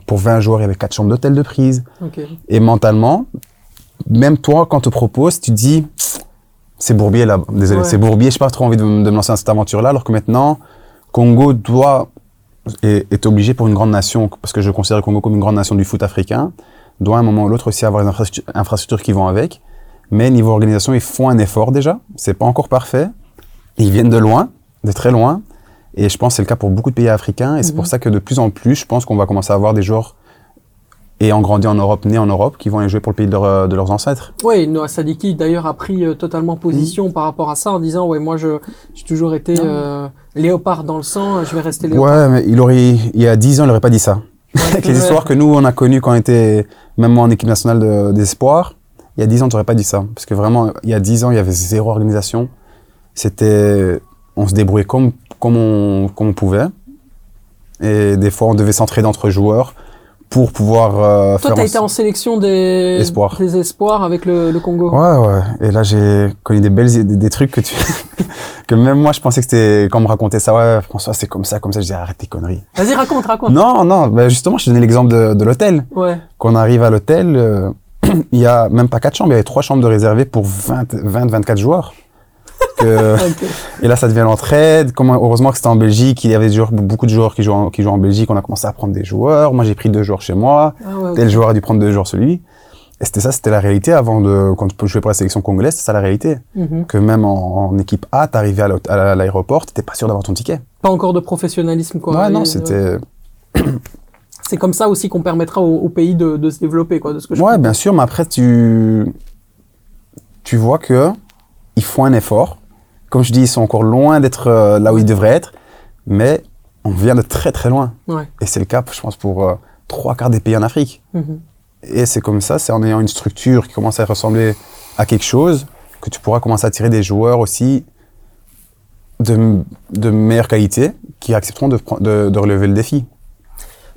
pour 20 joueurs, il y avait 4 chambres d'hôtel de prise. Et mentalement, même toi, quand on te propose, tu dis, c'est Bourbier là, désolé, Ouais. c'est Bourbier, j'ai pas trop envie de, me de me lancer dans cette aventure-là, alors que maintenant, Congo doit, est, est obligé pour une grande nation, parce que je considère le Congo comme une grande nation du foot africain, doit à un moment ou l'autre aussi avoir les infrastructures, infrastructures qui vont avec. Mais niveau organisation, ils font un effort déjà, c'est pas encore parfait. Ils viennent de loin, de très loin, et je pense que c'est le cas pour beaucoup de pays africains, et c'est pour Mhm. ça que de plus en plus, je pense qu'on va commencer à avoir des joueurs ayant grandi en Europe, nés en Europe, qui vont aller jouer pour le pays de, leur- de leurs ancêtres. Oui, Noah Sadiki d'ailleurs a pris euh, totalement position par rapport à ça en disant ouais moi je j'ai toujours été euh, léopard dans le sang, je vais rester léopard. Ouais, mais il aurait, il y a 10 ans, il n'aurait pas dit ça. Avec les histoires que nous, on a connues quand on était, même moi en équipe nationale de- d'espoir, il y a 10 ans, tu n'aurais pas dit ça. Parce que vraiment, il y a 10 ans, il y avait zéro organisation. C'était, on se débrouillait comme, comme, on, comme on pouvait. Et des fois, on devait s'entraider entre joueurs pour pouvoir euh, Toi faire t'as en- été en sélection des Espoirs. des espoirs avec le, le Congo. Ouais, ouais. Et là, j'ai connu des belles, des, des trucs que tu, que même moi, je pensais que c'était, quand on me racontait ça, ouais, François, c'est comme ça, comme ça, je disais, arrête tes conneries. Vas-y raconte raconte. Non, non, bah justement, je te donnais l'exemple de, de l'hôtel. Ouais. Quand on arrive à l'hôtel, euh, il y a même pas quatre chambres, il y avait trois chambres de réservées pour 20, 20 24 joueurs. Que- et là, ça devient l'entraide. Comment, heureusement que c'était en Belgique, il y avait des joueurs, beaucoup de joueurs qui jouent, en, qui jouent en Belgique, on a commencé à prendre des joueurs. Moi, j'ai pris deux joueurs chez moi. Ah ouais. Tel joueur a dû prendre deux joueurs celui. Et c'était ça, c'était la réalité avant de, quand je jouais pour la sélection congolaise, c'était ça la réalité. Mhm. Que même en, en équipe A, t'arrivais à l'aéroport, t'étais pas sûr d'avoir ton ticket. Pas encore de professionnalisme quoi. ouais, non, euh, c'était, C'est comme ça aussi qu'on permettra au, au pays de, de se développer quoi de ce que je Ouais, comprends. bien sûr, mais après, tu, tu vois que ils font un effort. Comme je dis, ils sont encore loin d'être euh, là où ils devraient être, mais on vient de très très loin. Ouais. Et c'est le cas, je pense, pour euh, trois quarts des pays en Afrique. Mhm. Et c'est comme ça, c'est en ayant une structure qui commence à ressembler à quelque chose que tu pourras commencer à attirer des joueurs aussi de, de meilleure qualité qui accepteront de, de relever le défi.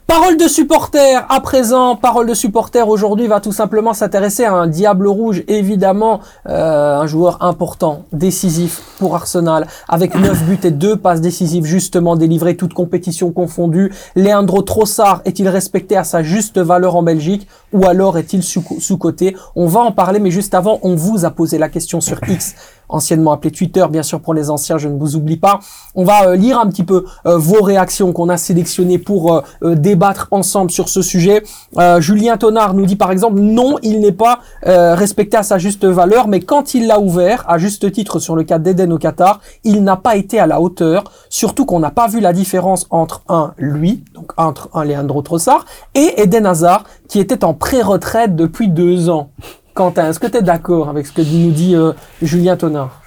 Parole de supporter à présent. Parole de supporter aujourd'hui va tout simplement s'intéresser à un Diable Rouge, évidemment, euh, un joueur important, décisif pour Arsenal, avec 9 buts et 2 passes décisives justement délivrées, toutes compétitions confondues. Leandro Trossard est-il respecté à sa juste valeur en Belgique ou alors est-il sous- sous-coté? On va en parler, mais juste avant, on vous a posé la question sur X anciennement appelé Twitter, bien sûr pour les anciens, je ne vous oublie pas. On va euh, lire un petit peu euh, vos réactions qu'on a sélectionnées pour euh, débattre ensemble sur ce sujet. Julien Tonard nous dit par exemple non, il n'est pas respecté à sa juste valeur, mais quand il l'a ouvert, à juste titre sur le cas d'Eden au Qatar, il n'a pas été à la hauteur, surtout qu'on n'a pas vu la différence entre un lui, donc entre un Leandro Trossard, et Eden Hazard, qui était en pré-retraite depuis deux ans. Quentin, est-ce que tu es d'accord avec ce que nous dit euh, Julien Tonard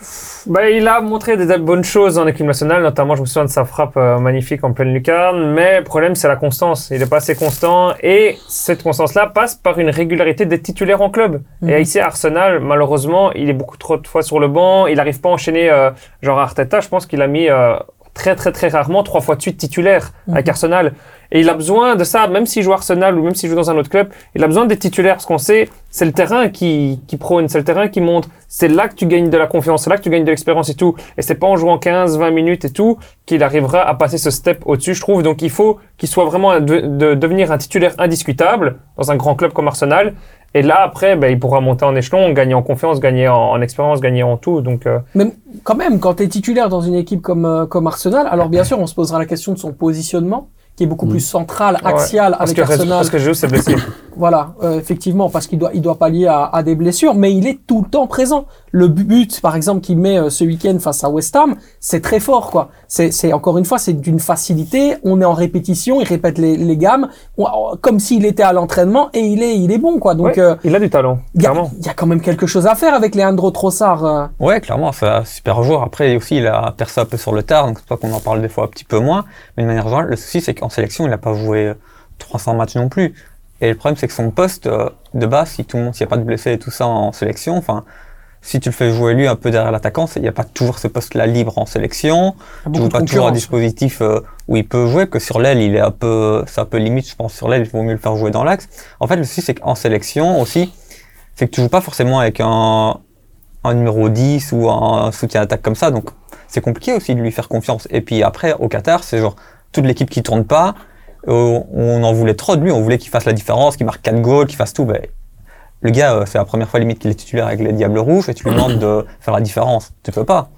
Bah, il a montré des bonnes choses en équipe nationale, notamment je me souviens de sa frappe euh, magnifique en pleine lucarne, mais le problème c'est la constance. Il est pas assez constant et cette constance-là passe par une régularité des titulaires en club. Mhm. Et ici à Arsenal, malheureusement, il est beaucoup trop de fois sur le banc, il n'arrive pas à enchaîner euh, genre Arteta, je pense qu'il a mis euh, très très très rarement trois fois de suite titulaire avec Mhm. Arsenal. Et il a besoin de ça, même s'il joue Arsenal ou même s'il joue dans un autre club, il a besoin des titulaires parce qu'on sait, c'est le terrain qui, qui prône, c'est le terrain qui montre. C'est là que tu gagnes de la confiance, c'est là que tu gagnes de l'expérience et tout. Et c'est pas en jouant 15, 20 minutes et tout qu'il arrivera à passer ce step au-dessus, je trouve. Donc il faut qu'il soit vraiment de, de devenir un titulaire indiscutable dans un grand club comme Arsenal. Et là, après, ben, il pourra monter en échelon, gagner en confiance, gagner en, en expérience, gagner en tout. Donc, euh, Mais quand même, quand tu es titulaire dans une équipe comme, euh, comme Arsenal, alors bien sûr, on se posera la question de son positionnement, qui est beaucoup Mm. plus central, ouais. axial parce avec que, Arsenal. parce que Jésus s'est blessé. Voilà, euh, effectivement, parce qu'il doit, il doit pallier à, à des blessures, mais il est tout le temps présent. Le but, par exemple, qu'il met euh, ce week-end face à West Ham, c'est très fort, quoi. C'est, encore une fois, c'est d'une facilité. On est en répétition, il répète les, les gammes, on- comme s'il était à l'entraînement, et il est, il est bon, quoi. Donc, Ouais, euh, il a du talent, il y, a, clairement. il y a quand même quelque chose à faire avec Leandro Trossard. euh. Ouais, clairement, c'est un super joueur. Après aussi, il a percé un peu sur le tard, donc c'est pas qu'on en parle des fois un petit peu moins. Mais de manière générale, le souci, c'est qu'en sélection, il n'a pas joué 300 matchs non plus. Et le problème, c'est que son poste euh, de base, si tout le monde, s'il n'y a pas de blessés et tout ça en sélection, enfin, si tu le fais jouer lui un peu derrière l'attaquant, il n'y a pas toujours ce poste-là libre en sélection. Tu de pas toujours un dispositif euh, où il peut jouer, que sur l'aile, il est un peu, c'est un peu limite, je pense, sur l'aile, il vaut mieux le faire jouer dans l'axe. En fait, le souci, c'est qu'en sélection aussi, c'est que tu joues pas forcément avec un, un numéro 10 ou un soutien d'attaque comme ça, donc c'est compliqué aussi de lui faire confiance. Et puis après, au Qatar, c'est genre toute l'équipe qui tourne pas, euh, on en voulait trop de lui, on voulait qu'il fasse la différence, qu'il marque 4 goals, qu'il fasse tout, ben, le gars, euh, c'est la première fois limite qu'il est titulaire avec les Diables Rouges et tu lui demandes de faire la différence. Tu peux pas.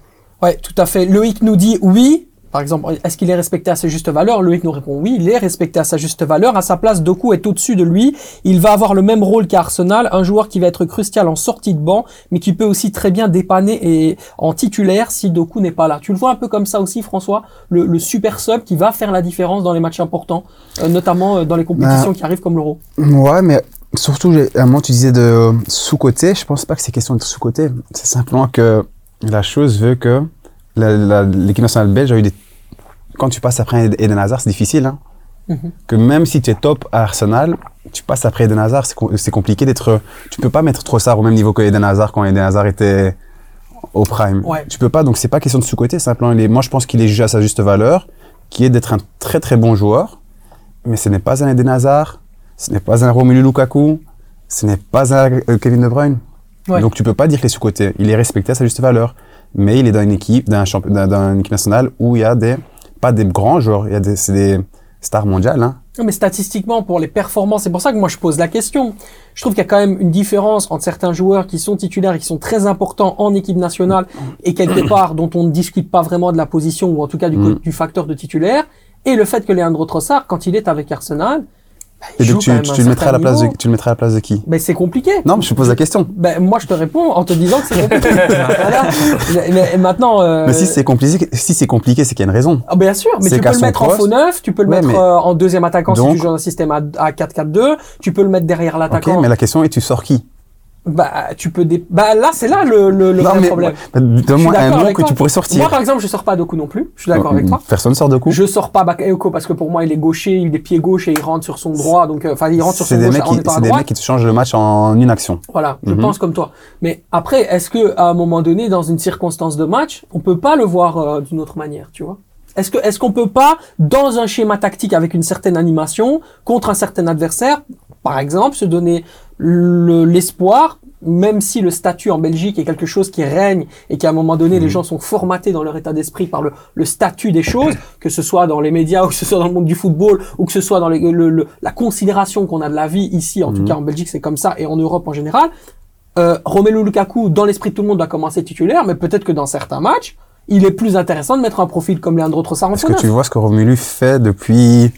Ouais, tout à fait. Loïc nous dit oui. Par exemple, est-ce qu'il est respecté à sa juste valeur? Loïc nous répond oui, il est respecté à sa juste valeur. À sa place, Doku est au-dessus de lui. Il va avoir le même rôle qu'Arsenal, un joueur qui va être crucial en sortie de banc, mais qui peut aussi très bien dépanner et en titulaire si Doku n'est pas là. Tu le vois un peu comme ça aussi, François, le, le super sub qui va faire la différence dans les matchs importants, euh, notamment euh, dans les compétitions qui arrivent comme l'Euro. Ouais, mais surtout, à un moment, tu disais de sous-côté. Je pense pas que c'est question de sous-côté. C'est simplement que la chose veut que l'équipe nationale belge a eu des. Quand tu passes après Eden Hazard, c'est difficile. Hein? Mhm. Que même si tu es top à Arsenal, tu passes après Eden Hazard, c'est com- c'est compliqué d'être. Tu peux pas mettre Trossard au même niveau que Eden Hazard quand Eden Hazard était au prime. Ouais. Tu peux pas, donc c'est pas question de sous-côté. Simplement, il est- moi, je pense qu'il est jugé à sa juste valeur, qui est d'être un très très bon joueur. Mais ce n'est pas un Eden Hazard, ce n'est pas un Romelu Lukaku, ce n'est pas un euh, Kevin De Bruyne. Ouais. Donc tu peux pas dire qu'il est sous-côté. Il est respecté à sa juste valeur. Mais il est dans une équipe, dans un dans- dans une équipe nationale où il y a des, pas des grands joueurs, il y a des, c'est des stars mondiales, hein. Non, mais statistiquement, pour les performances, c'est pour ça que moi je pose la question. Je trouve qu'il y a quand même une différence entre certains joueurs qui sont titulaires et qui sont très importants en équipe nationale et quelque part dont on ne discute pas vraiment de la position ou en tout cas du, Mm. du facteur de titulaire et le fait que Leandro Trossard, quand il est avec Arsenal, Et donc tu, tu, un le mettrais à la place de, tu le mettrais à la place de qui? Mais c'est compliqué. Non, mais je te pose la question. Ben, moi je te réponds en te disant que c'est compliqué. Voilà. Mais, maintenant... euh, Mais si c'est compliqué, si c'est compliqué, c'est qu'il y a une raison. Ah, bien sûr, mais tu peux le mettre en faux neuf, tu peux le Ouais, mettre euh, en deuxième attaquant si tu joues dans un système à, à 4-4-2, tu peux le mettre derrière Ok, l'attaquant. mais la question est, tu sors qui? Bah, tu peux dé... Bah, là, c'est là le, le, le Non, vrai mais problème. bah, donne-moi Je suis un nom que toi. tu pourrais sortir. Moi, par exemple, je sors pas Doku non plus. Je suis d'accord avec toi. Personne sort de coup. Je sors pas Bakayoko parce que pour moi, il est gaucher, il est pied gauche et il rentre sur son droit. Donc, euh, enfin, il rentre sur son gauche à c'est des mecs qui te changent le match en une action. Voilà, je Mhm. pense comme toi. Mais après, est-ce que à un moment donné, dans une circonstance de match, on peut pas le voir euh, d'une autre manière, tu vois? Est-ce que est-ce qu'on peut pas, dans un schéma tactique avec une certaine animation, contre un certain adversaire, par exemple, se donner le- l'espoir, même si le statut en Belgique est quelque chose qui règne et qu'à un moment donné, les gens sont formatés dans leur état d'esprit par le, le statut des choses, que ce soit dans les médias ou que ce soit dans le monde du football ou que ce soit dans les- le- le- la considération qu'on a de la vie ici, en tout Mhm. cas en Belgique c'est comme ça et en Europe en général. Euh, Romelu Lukaku, dans l'esprit de tout le monde, doit commencer titulaire, mais peut-être que dans certains matchs, il est plus intéressant de mettre un profil comme Leandro Trossard en Est-ce que tu vois ce que Romelu fait depuis.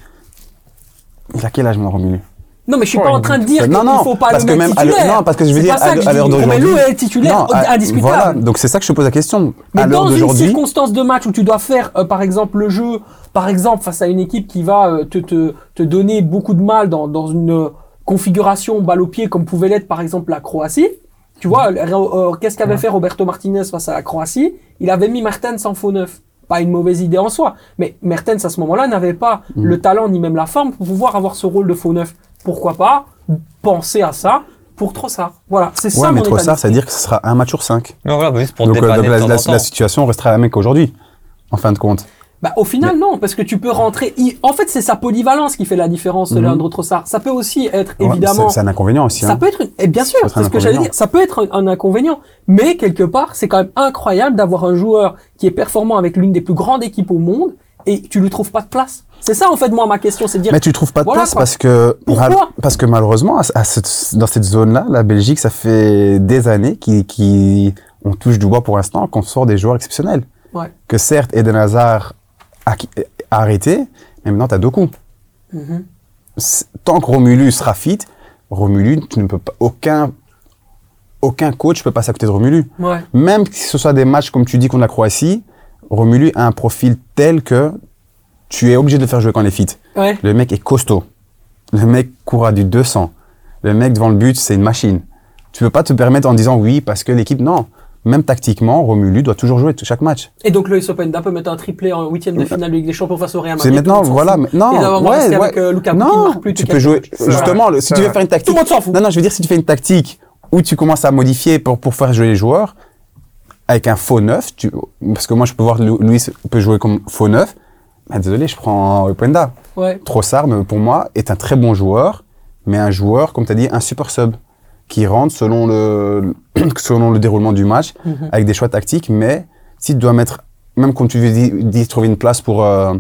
Il a quel âge, mon Romelu? Non, mais je suis Ouais, pas en train de dire qu'il non, faut pas parce le que mettre même l'heure- titulaire. non, parce que je veux dire, à que l'heure- d'aujourd'hui- Romelu est titulaire, Non, à- indiscutable. Voilà, donc c'est ça que je te pose la question. Mais à dans une circonstance de match où tu dois faire, euh, par exemple, le jeu, par exemple, face à une équipe qui va euh, te, te, te donner beaucoup de mal dans, dans une, configuration balle au pied comme pouvait l'être par exemple la Croatie. Tu vois, euh, euh, qu'est-ce qu'avait fait Roberto Martinez face à la Croatie? Il avait mis Mertens en faux neuf. Pas une mauvaise idée en soi, mais Mertens à ce moment-là n'avait pas Mhm. le talent ni même la forme pour pouvoir avoir ce rôle de faux neuf. Pourquoi pas penser à ça pour Trossard Voilà, c'est ça mais mon trop état ça, ça veut dire que ce sera un match sur cinq. Non, voilà, bah, juste pour Donc, euh, donc la, situation restera la même qu'aujourd'hui, en fin de compte. Bah, au final, non, parce que tu peux rentrer. il- En fait, c'est sa polyvalence qui fait la différence de. Leandro Trossard. Ça peut aussi être, Ouais, évidemment. C'est c'est un inconvénient aussi. Ça hein. peut être, et bien sûr, Ça c'est ce que j'allais dire, ça peut être un, un inconvénient. Mais quelque part, c'est quand même incroyable d'avoir un joueur qui est performant avec l'une des plus grandes équipes au monde et tu lui trouves pas de place. C'est ça, en fait, moi, ma question, c'est de dire, Mais tu trouves pas de Voilà, place quoi. parce que Pourquoi parce que malheureusement à, à cette- dans cette zone-là, la Belgique, ça fait des années qui qui on touche du bois pour l'instant qu'on sort des joueurs exceptionnels. Ouais. Que certes Eden Hazard a, arrêté, mais maintenant tu as deux coups. Mhm. C'est- Tant que Romulus sera fit, Romulus, tu ne peux pas aucun aucun coach peut passer à côté de Romulus. ouais, Même si ce soit des matchs comme tu dis contre la Croatie, Romulus a un profil tel que tu es obligé de le faire jouer quand il est fit. ouais, Le mec est costaud. Le mec court à du 200. Le mec devant le but, c'est une machine. Tu peux pas te permettre en disant oui parce que l'équipe, non. Même tactiquement, Romulu doit toujours jouer chaque match. Et donc, Loïs Openda peut mettre un triplé en huitième de finale de Ligue des Champions face au Real C'est Madrid. maintenant, le voilà. Non, ouais, ouais. avec, euh, non, plus tu peux jouer. Justement, le- si tu veux faire une tactique. Tout le monde s'en fout. Non, non, je veux dire, si tu fais une tactique où tu commences à modifier pour, pour faire jouer les joueurs, avec un faux neuf, tu, parce que moi, je peux voir Luis peut jouer comme faux neuf. Mais désolé, je prends Openda. Ouais. Trossard, pour moi, est un très bon joueur, mais un joueur, comme tu as dit, un super sub, qui rentre selon le, selon le déroulement du match, Mhm. avec des choix tactiques, mais si tu dois mettre, même comme tu dis, dis trouver une place pour, euh,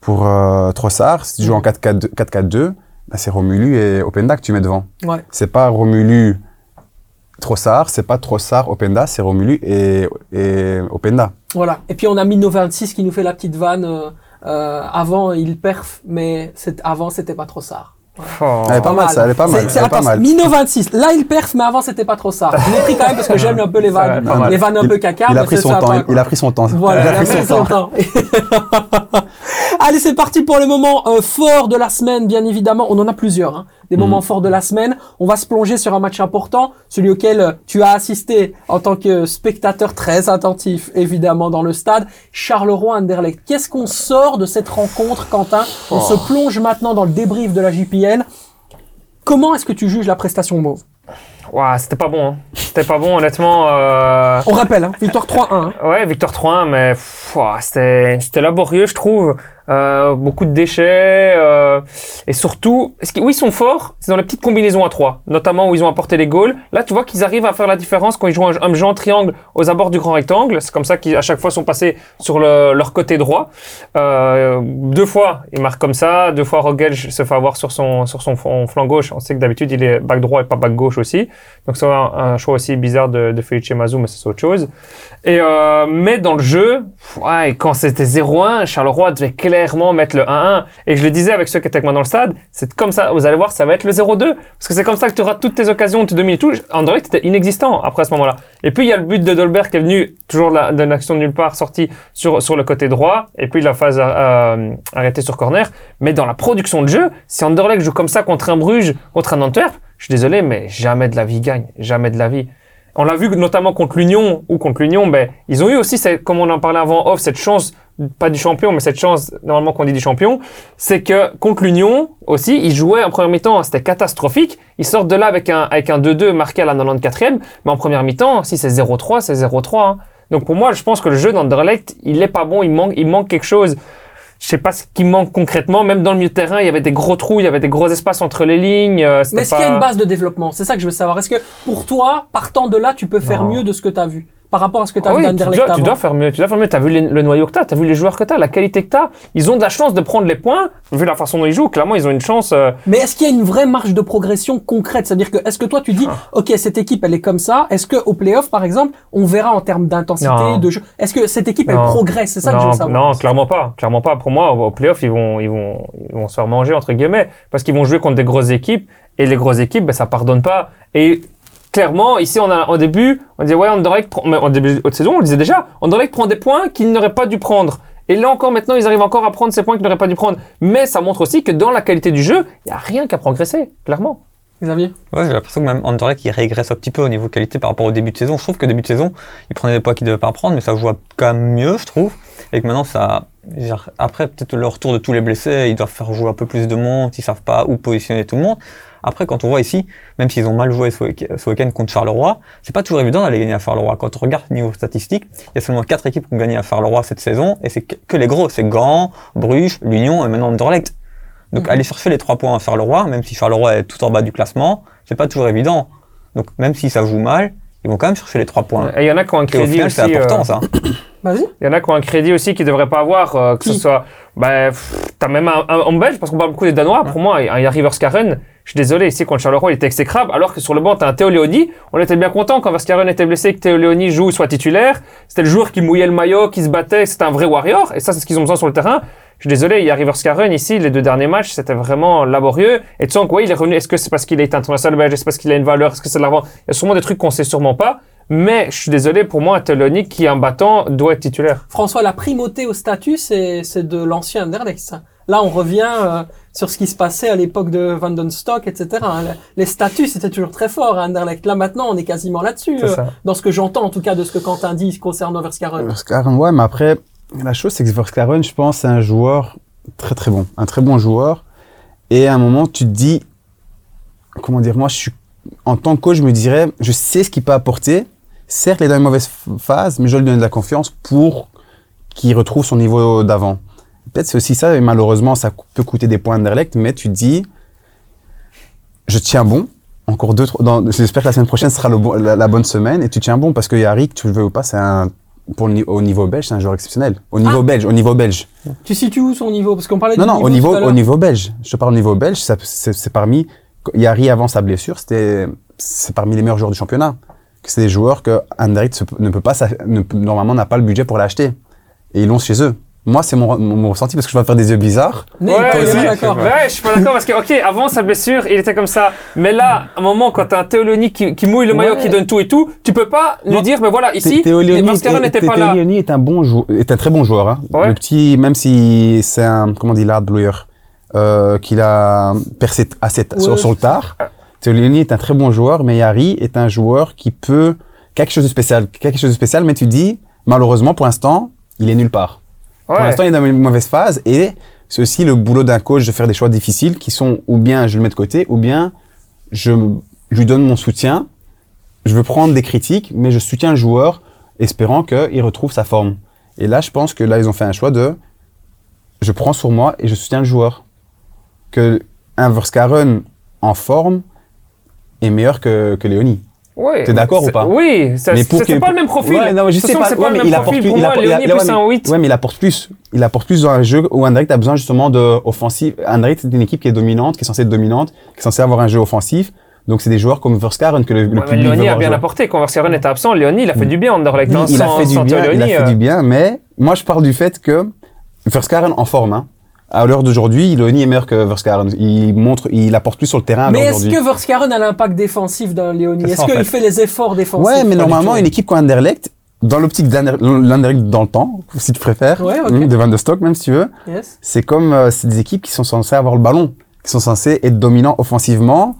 pour euh, Trossard, si tu joues en 4-4-2, 4-4-2, bah, c'est Romulu et Openda que tu mets devant. Ouais. C'est pas Romulu Trossard, c'est pas Trossard Openda, c'est Romulu et, et Openda. Voilà. Et puis on a Mino 26 qui nous fait la petite vanne. euh, euh, avant il perf, mais avant c'était pas trop ça. Oh. Elle est pas mal, ça, elle est pas mal. C'est- pas mal. Mino 26. Là il perf, mais avant c'était pas trop ça. Je l'ai pris quand même parce que j'aime un peu les vannes, les vannes un Il- peu caca. il a pris son temps, il- a pris son temps. Voilà, il a pris son temps. Allez, c'est parti pour le moment euh, fort de la semaine, bien évidemment. On en a plusieurs, hein, des moments forts de la semaine. On va se plonger sur un match important, celui auquel euh, tu as assisté en tant que spectateur très attentif, évidemment, dans le stade. Charleroi-Anderlecht. Qu'est-ce qu'on sort de cette rencontre, Quentin? On se plonge maintenant dans le débrief de la JPL. Comment est-ce que tu juges la prestation mauve? Ouah, c'était pas bon. Hein. C'était pas bon, honnêtement. Euh... On rappelle, hein, victoire 3-1. hein. Ouais, Victor 3-1, mais c'était laborieux, je trouve. Euh, beaucoup de déchets. euh, et surtout, où ils sont forts, c'est dans les petites combinaisons à 3, notamment où ils ont apporté les goals. Là, tu vois qu'ils arrivent à faire la différence quand ils jouent un, un jeu en triangle aux abords du grand rectangle. C'est comme ça qu'ils, à chaque fois, sont passés sur le- leur côté droit. Euh, deux fois, ils marquent comme ça. Deux fois, Rogel se fait avoir sur son, sur son flanc gauche. On sait que d'habitude, il est back droit et pas back gauche aussi. Donc, c'est un, choix aussi bizarre de, de Felice Mazou, mais c'est autre chose. Et mais dans le jeu, quand c'était 0-1, Charleroi devait mettre le 1-1. Et je le disais avec ceux qui étaient avec moi dans le stade, c'est comme ça, vous allez voir, ça va être le 0-2. Parce que c'est comme ça que tu rates toutes tes occasions, tu domines tout. Anderlecht était inexistant après ce moment-là. Et puis il y a le but de Dolberg qui est venu, toujours d'une action de nulle part, sorti sur, sur le côté droit. Et puis la phase euh, arrêtée sur corner. Mais dans la production de jeu, si Anderlecht joue comme ça contre un Bruges, contre un Antwerp, je suis désolé, mais jamais de la vie gagne. Jamais de la vie. On l'a vu notamment contre l'Union ou contre l'Union, ben, ils ont eu aussi, comme on en parlait avant off, cette chance, pas du champion, mais cette chance, normalement qu'on dit du champion, c'est que contre l'Union aussi, ils jouaient en première mi-temps, c'était catastrophique. Ils sortent de là avec un, avec un 2-2 marqué à la 94e, mais en première mi-temps, si c'est 0-3, c'est 0-3. hein. Donc pour moi, je pense que le jeu d'Anderlecht, il est pas bon, il manque, il manque quelque chose. Je sais pas ce qui manque concrètement. Même dans le milieu de terrain, il y avait des gros trous, il y avait des gros espaces entre les lignes. euh, Mais est-ce pas- qu'il y a une base de développement? C'est ça que je veux savoir. Est-ce que pour toi, partant de là, tu peux faire Non. mieux de ce que tu as vu? Par rapport à ce que tu as Ah vu oui, tu d'Anderlecht dois, tu dois faire mieux. Tu dois faire mieux. T'as vu les- le noyau que t'as, t'as vu les joueurs que t'as, la qualité que t'as. Ils ont de la chance de prendre les points. Vu la façon dont ils jouent, clairement, ils ont une chance. euh, Mais est-ce qu'il y a une vraie marge de progression concrète? C'est-à-dire que est-ce que toi tu dis, Ah. ok, cette équipe elle est comme ça. Est-ce que au playoff par exemple, on verra en termes d'intensité Non. de jeu? Est-ce que cette équipe elle Non. progresse? C'est ça que je non, veux savoir. non, clairement pas. Clairement pas. Pour moi, au au playoff, ils vont, ils vont, ils vont se faire manger entre guillemets parce qu'ils vont jouer contre des grosses équipes et les grosses équipes, ben, ça pardonne pas. Et clairement, ici, on a au début, on disait ouais, Anderlecht prend, mais en début de saison, on le disait déjà, Anderlecht prend des points qu'il n'aurait pas dû prendre. Et là encore, maintenant, ils arrivent encore à prendre ces points qu'ils n'auraient pas dû prendre. Mais ça montre aussi que dans la qualité du jeu, il y a rien qu'à progresser, clairement. Xavier? Ouais, j'ai l'impression que même Anderlecht il régresse un petit peu au niveau qualité par rapport au début de saison. Je trouve que début de saison, il prenait des poids qu'il devait pas prendre, mais ça joue quand même mieux, je trouve. Et que maintenant, ça, après peut-être le retour de tous les blessés, ils doivent faire jouer un peu plus de monde, ils savent pas où positionner tout le monde. Après, quand on voit ici, même s'ils ont mal joué ce week- ce week-end contre Charleroi, c'est pas toujours évident d'aller gagner à Charleroi. Quand on regarde niveau statistique, il y a seulement quatre équipes qui ont gagné à Charleroi cette saison, et c'est que les gros, c'est Gand, Bruges, l'Union et maintenant Anderlecht. Donc Mhm. aller chercher les trois points à Charleroi, même si Charleroi est tout en bas du classement, c'est pas toujours évident. Donc même si ça joue mal, ils vont quand même chercher les trois points. Et il y en a qui ont un crédit final, aussi. c'est important euh, ça. Vas-y. Il y en a qui ont un crédit aussi qu'ils ne devraient pas avoir, euh, que Qui ce soit. Pff, t'as même un, un, en belge, parce qu'on parle beaucoup des Danois. Pour moi, il y a Rivers Karen. Je suis désolé, ici, contre Charleroi, il était exécrable. Alors que sur le banc, t'as un Théo Léoni. On était bien content quand Vaskaren était blessé, que Théo Léoni joue, soit titulaire. C'était le joueur qui mouillait le maillot, qui se battait. C'était un vrai warrior. Et ça, c'est ce qu'ils ont besoin sur le terrain. Je suis désolé, il y a Rivers Karen ici, les deux derniers matchs, c'était vraiment laborieux. Et tu sens que, ouais, il est revenu. Est-ce que c'est parce qu'il est international belge? Est-ce parce qu'il a une valeur? Est-ce que c'est de l'argent? Il y a sûrement des trucs qu'on sait sûrement pas. Mais je suis désolé, pour moi, Théo Léoni, qui un battant, doit être titulaire. François, la primauté au statut, c'est c'est de l'ancien Anderlecht. Là, on revient euh, sur ce qui se passait à l'époque de Van den Stock, etc. hein. Les statuts, c'était toujours très fort à Anderlecht. Là, maintenant, on est quasiment là-dessus. Euh, dans ce que j'entends, en tout cas, de ce que Quentin dit concernant Verskaren. Verskaren, ouais, mais après, la chose, c'est que Verskaren, je pense, c'est un joueur très très bon. Un très bon joueur. Et à un moment, tu te dis, comment dire, moi, je suis, en tant que coach, je me dirais, je sais ce qu'il peut apporter. Certes, il est dans une mauvaise phase, mais je lui donne de la confiance pour qu'il retrouve son niveau d'avant. Peut-être c'est aussi ça, et malheureusement, ça peut coûter des points d'Anderlecht, mais tu dis, je tiens bon. Encore deux, trois, j'espère que la semaine prochaine sera le bon- la, la bonne semaine, et tu tiens bon parce que Yari, que tu le veux ou pas, c'est un, pour le, au niveau belge, c'est un joueur exceptionnel. Au niveau Ah. belge, au niveau belge. Tu situes où son niveau? Parce qu'on parlait Non, du non, au niveau, tout à au niveau belge. Je te parle au niveau belge, c'est parmi, Yari avant sa blessure, c'était, c'est parmi les meilleurs joueurs du championnat. Que c'est des joueurs que Anderlecht se- ne peut pas, ne normalement n'a pas le budget pour l'acheter. Et ils l'ont chez eux. Moi, c'est mon, mon, mon ressenti parce que je vais faire des yeux bizarres. Mais Ouais, est aussi. pas d'accord. Ouais, je suis pas d'accord parce que, ok, avant sa blessure, il était comme ça. Mais là, à un moment, quand t'as un Théoloni qui, qui mouille le maillot, Ouais. qui donne tout et tout, tu peux pas lui dire, mais voilà, ici, n'étaient Théo pas là. Léoni est un bon joueur, est un très bon joueur. Hein. Ouais. Le petit, même si c'est un, comment on dit, Bluer, euh, qu'il a percé assez sur, sur le tard. Théo Léoni est un très bon joueur, mais Yari est un joueur qui peut quelque chose de spécial, quelque chose de spécial, mais tu dis, malheureusement, pour l'instant, il est nulle part. Pour l'instant, il est dans une mauvaise phase et c'est aussi le boulot d'un coach de faire des choix difficiles qui sont ou bien je le mets de côté ou bien je, je lui donne mon soutien. Je veux prendre des critiques, mais je soutiens le joueur espérant qu'il retrouve sa forme. Et là, je pense que là, ils ont fait un choix de je prends sur moi et je soutiens le joueur. Que un Verskaren en forme est meilleur que, que Léonie. T'es d'accord ou pas? Oui, c'est pas le même profil. Ouais, non, je sais pas. c'est ouais, pas mais le même il apporte profil. plus. Pour il moi, apporte- il a- Léonie ouais, plus mais- un 8. Ouais, mais il apporte plus. Il apporte plus dans un jeu où Anderlecht a besoin justement de offensif. Anderlecht c'est une équipe qui est dominante, qui est censée être dominante, qui est censée avoir un jeu offensif. Donc c'est des joueurs comme Verskaren que le, le Ouais, public Léonie veut a bien jouer. apporté. Quand Verskaren était absent, Léonie, il a fait du bien en Anderlecht. Il, hein, il a fait du bien, il a fait euh, du bien, mais moi je parle du fait que Verskaren en forme. Hein. À l'heure d'aujourd'hui, Léonie est meilleur que Verskaren. Il montre, il apporte plus sur le terrain Mais est-ce que Verskaren a l'impact défensif d'un Léonie Est-ce qu'il fait. fait les efforts défensifs Ouais, mais normalement, une équipe comme Anderlecht, dans l'optique d'Ander- l'Anderlecht dans le temps, si tu préfères, Ouais, hum, de Van de Stock même si tu veux, Yes. c'est comme euh, c'est des équipes qui sont censées avoir le ballon, qui sont censées être dominants offensivement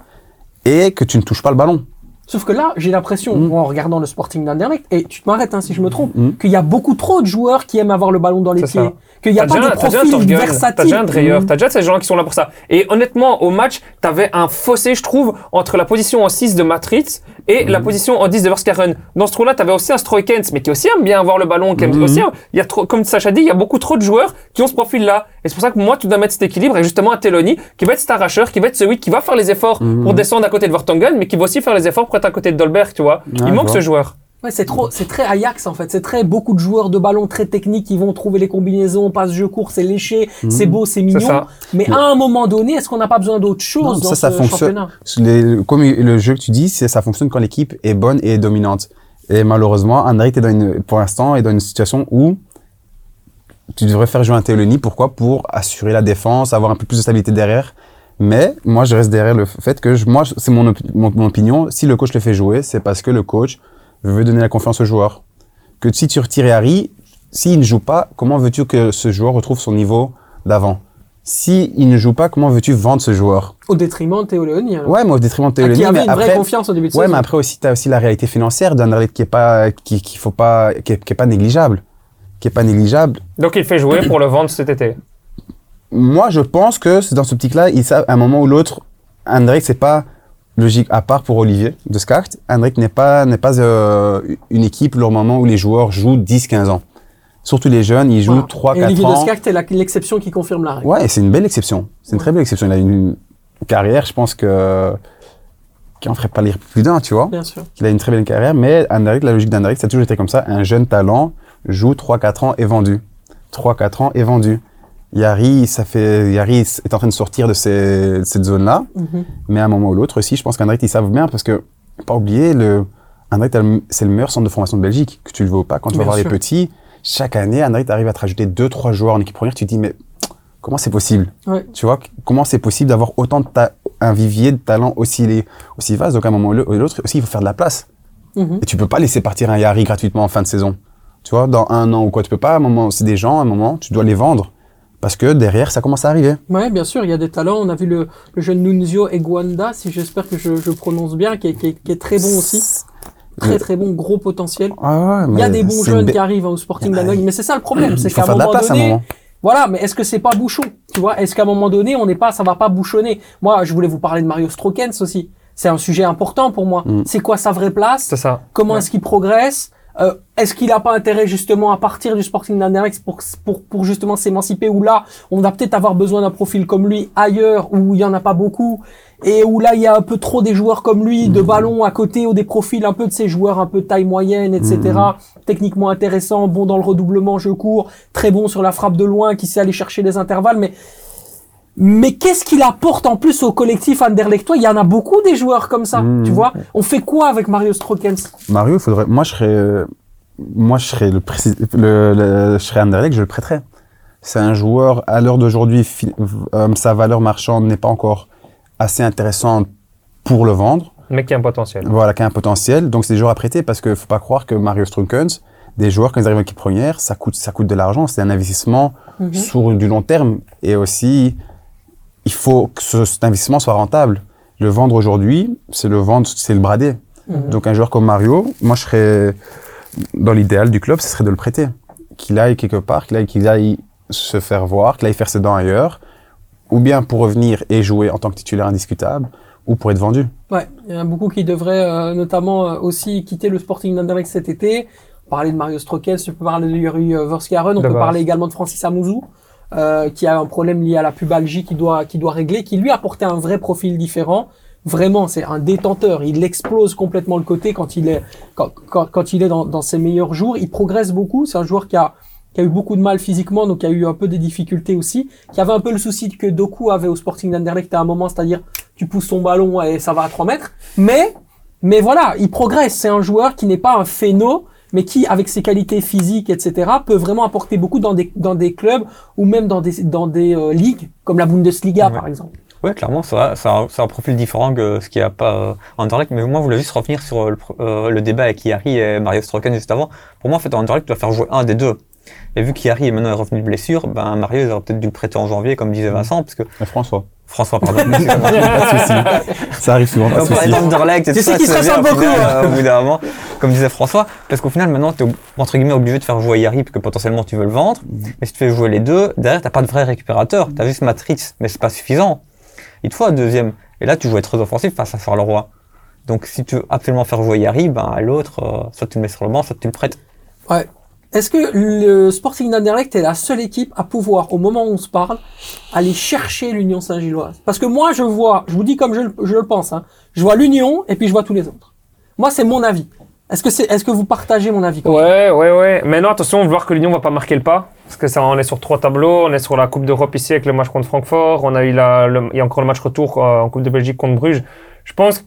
et que tu ne touches pas le ballon. Sauf que là, j'ai l'impression, Mm. en regardant le Sporting d'Anderlecht, et tu te m'arrêtes hein, si je me trompe, Mm. qu'il y a beaucoup trop de joueurs qui aiment avoir le ballon dans les pieds. Qu'il n'y a pas déjà, de profil versatile. t'as déjà un Dreyer, Mm. t'as déjà ces gens qui sont là pour ça. Et honnêtement, au match, t'avais un fossé, je trouve, entre la position en 6 de Matritz et la position en 10 de Verskaren. Dans ce trou-là, t'avais aussi un Stroikens, mais qui aussi aime bien avoir le ballon, qui aime aussi, il y a trop, comme Sacha dit, il y a beaucoup trop de joueurs qui ont ce profil-là. Et c'est pour ça que moi, tu dois mettre cet équilibre et justement un Teloni, qui va être cet arracheur, qui va être celui qui va faire les efforts pour descendre à côté de Vertonghen, mais qui va aussi faire les efforts pour être à côté de Dolberg, tu vois. Il manque vois. ce joueur. Ouais, c'est trop, c'est très Ajax en fait. C'est très beaucoup de joueurs de ballon très techniques qui vont trouver les combinaisons, passe jeu court, c'est léché, c'est beau, c'est mignon. ça. Mais à un moment donné, est-ce qu'on n'a pas besoin d'autre chose Non, dans ça, ça ce fonctionne. championnat? Les- comme le jeu que tu dis, c'est ça fonctionne quand l'équipe est bonne et dominante. Et malheureusement, Anderlecht est dans une, pour l'instant est dans une situation où tu devrais faire jouer un Théoloni. Pourquoi? Pour assurer la défense, avoir un peu plus de stabilité derrière. Mais moi, je reste derrière le fait que je- moi, c'est mon, op- mon, mon opinion. Si le coach le fait jouer, c'est parce que le coach veut donner la confiance au joueur. Que si tu retires Harry, s'il ne joue pas, comment veux-tu que ce joueur retrouve son niveau d'avant? Si il ne joue pas, comment veux-tu vendre ce joueur? Au détriment de Théo Léoni. alors. Ouais, mais au détriment de Théo Ah, qui Léoni, avait mais une vraie après, confiance au début de ouais, saison. mais après aussi, tu as aussi la réalité financière d'Anderlecht qui est pas, qui, faut pas, qui est, qui est pas négligeable, qui est pas négligeable. Donc il fait jouer pour le vendre cet été. Moi, je pense que c'est dans ce petit-là, ils savent, à un moment ou l'autre, Anderlecht, c'est pas logique, à part pour Olivier de Skart, Anderlecht n'est pas, n'est pas euh, une équipe, le moment où les joueurs jouent 10-15 ans. Surtout les jeunes, ils jouent Voilà. Et 3-4 Olivier ans. Descartes est l'exception qui confirme la règle. Ouais, c'est une belle exception. C'est une Ouais. très belle exception. Il a une carrière, je pense que qui en ferait pas lire plus d'un, tu vois. Bien sûr. Il a une très belle carrière, mais la logique d'Anderlecht, ça a toujours été comme ça. Un jeune talent joue 3-4 ans et vendu. 3-4 ans et vendu. Yari, ça fait, Yari est en train de sortir de, ces- de cette zone-là, Mhm. mais à un moment ou l'autre aussi, je pense qu'Anderlecht, ils savent bien parce que, pas oublier, le, Anderlecht, a le- c'est le meilleur centre de formation de Belgique, que tu le veux ou pas. Quand tu vas voir les petits, chaque année, Anderlecht arrive à te rajouter 2-3 joueurs en équipe première, tu te dis, mais comment c'est possible? Ouais. Tu vois, comment c'est possible d'avoir autant de un vivier de talent aussi, les- aussi vaste? Donc, à un moment ou l'autre, aussi, il faut faire de la place. Mhm. Et tu peux pas laisser partir un Yari gratuitement en fin de saison. Tu vois, dans un an ou quoi, tu peux pas, à un moment, c'est des gens, à un moment, tu dois les vendre. Parce que derrière, ça commence à arriver. Ouais, bien sûr, il y a des talents. On a vu le, le jeune Nunzio Eguanda, si j'espère que je, je prononce bien, qui est, qui est- qui est très bon aussi. Très très bon, gros potentiel. Ah ouais, Il y a des bons jeunes qui arrivent au Sporting Ah, d'Annecy, mais c'est ça le problème, c'est qu'à un moment place un donné, moment. voilà, mais est-ce que c'est pas bouchon Tu vois, est-ce qu'à un moment donné, on n'est pas, ça va pas bouchonner? Moi, je voulais vous parler de Mario Strokens aussi. C'est un sujet important pour moi. Mm. C'est quoi sa vraie place? C'est ça. Comment Ouais. est-ce qu'il progresse? Euh, Est-ce qu'il n'a pas intérêt justement à partir du Sporting d'Anderlecht pour, pour, pour justement s'émanciper Ou là, on va peut-être avoir besoin d'un profil comme lui ailleurs où il y en a pas beaucoup et où là il y a un peu trop des joueurs comme lui de ballon à côté ou des profils un peu de ces joueurs un peu taille moyenne, etc. Techniquement intéressant, bon dans le redoublement, jeu court, très bon sur la frappe de loin, qui sait aller chercher les intervalles, mais mais qu'est-ce qu'il apporte en plus au collectif Anderlechtois Il y en a beaucoup des joueurs comme ça, Mhm. tu vois. On fait quoi avec Mario Strokens Mario, il faudrait, moi, je serais, moi, je serais le, précis- le, le- je serais Anderlecht, je le prêterais. C'est un joueur, à l'heure d'aujourd'hui, fi- euh, sa valeur marchande n'est pas encore assez intéressante pour le vendre. Mais qui a un potentiel. Voilà, qui a un potentiel. Donc, c'est des joueurs à prêter parce que faut pas croire que Mario Strunkens, des joueurs, quand ils arrivent en équipe première, ça coûte, ça coûte de l'argent. C'est un investissement Mhm. sur du long terme. Et aussi, il faut que ce- cet investissement soit rentable. Le vendre aujourd'hui, c'est le vendre, c'est le brader. Mhm. Donc, un joueur comme Mario, moi, je serais, dans l'idéal du club, ce serait de le prêter. Qu'il aille quelque part, qu'il aille, qu'il aille se faire voir, qu'il aille faire ses dents ailleurs. Ou bien pour revenir et jouer en tant que titulaire indiscutable, ou pour être vendu. Ouais, il y en a beaucoup qui devraient euh, notamment euh, aussi quitter le Sporting d'Anderlecht cet été. Parler de Mario Strokels, tu peux parler de Yuri euh, Verskaren, on peut parler également de Francis Amouzou, euh, qui a un problème lié à la pubalgie qu'il doit, qu'il doit régler, qui lui apportait un vrai profil différent. Vraiment, c'est un détenteur. Il explose complètement le côté quand il est, quand, quand, quand il est dans, dans ses meilleurs jours. Il progresse beaucoup. C'est un joueur qui a, qui a eu beaucoup de mal physiquement, donc qui a eu un peu des difficultés aussi, qui avait un peu le souci que Doku avait au Sporting d'Anderlecht à un moment, c'est-à-dire tu pousses ton ballon et ça va à 3 mètres. Mais, mais voilà, il progresse. C'est un joueur qui n'est pas un phéno, mais qui, avec ses qualités physiques, etc., peut vraiment apporter beaucoup dans des, dans des clubs ou même dans des, dans des euh, ligues, comme la Bundesliga, Ouais. par exemple. Ouais, clairement, ça, ça, a- ça a un profil différent que ce qu'il n'y a pas euh, en Anderlecht. Mais moi, je voulais juste revenir sur euh, le, euh, débat avec Yari et Mario Stroken juste avant. Pour moi, en fait, en Anderlecht, tu dois faire jouer un des deux. Et vu qu'Yari est maintenant revenu de blessure, ben Mario, ils auraient peut-être dû le prêter en janvier, comme disait Vincent, parce que Mais François. François, pardon. excusez-moi. Pas de souci. Ça arrive souvent, pas de souci. Tu sais qu'il se ressemble beaucoup, euh, au bout d'un moment, comme disait François, parce qu'au final, maintenant, tu es entre guillemets obligé de faire jouer Yari, parce que potentiellement tu veux le vendre. Mais si tu fais jouer les deux, derrière, t'as pas de vrai récupérateur. T'as juste Matrix, mais c'est pas suffisant. Il te faut un deuxième. Et là, tu joues très offensif face à Charleroi. Donc, si tu veux absolument faire jouer Yari, ben, à l'autre, euh, soit tu le mets sur le banc, soit tu le prêtes. Ouais. Est-ce que le Sporting d'Anderlecht est la seule équipe à pouvoir, au moment où on se parle, aller chercher l'Union Saint-Gilloise? Parce que moi, je vois, je vous dis comme je, le- je le pense, hein, je vois l'Union et puis je vois tous les autres. Moi, c'est mon avis. Est-ce que c'est, est-ce que vous partagez mon avis? Ouais, ouais, ouais. Maintenant, attention, on va voir que l'Union va pas marquer le pas. Parce que ça, on est sur trois tableaux. On est sur la Coupe d'Europe ici avec le match contre Francfort. On a eu la, il y a encore le match retour euh, en Coupe de Belgique contre Bruges. Je pense,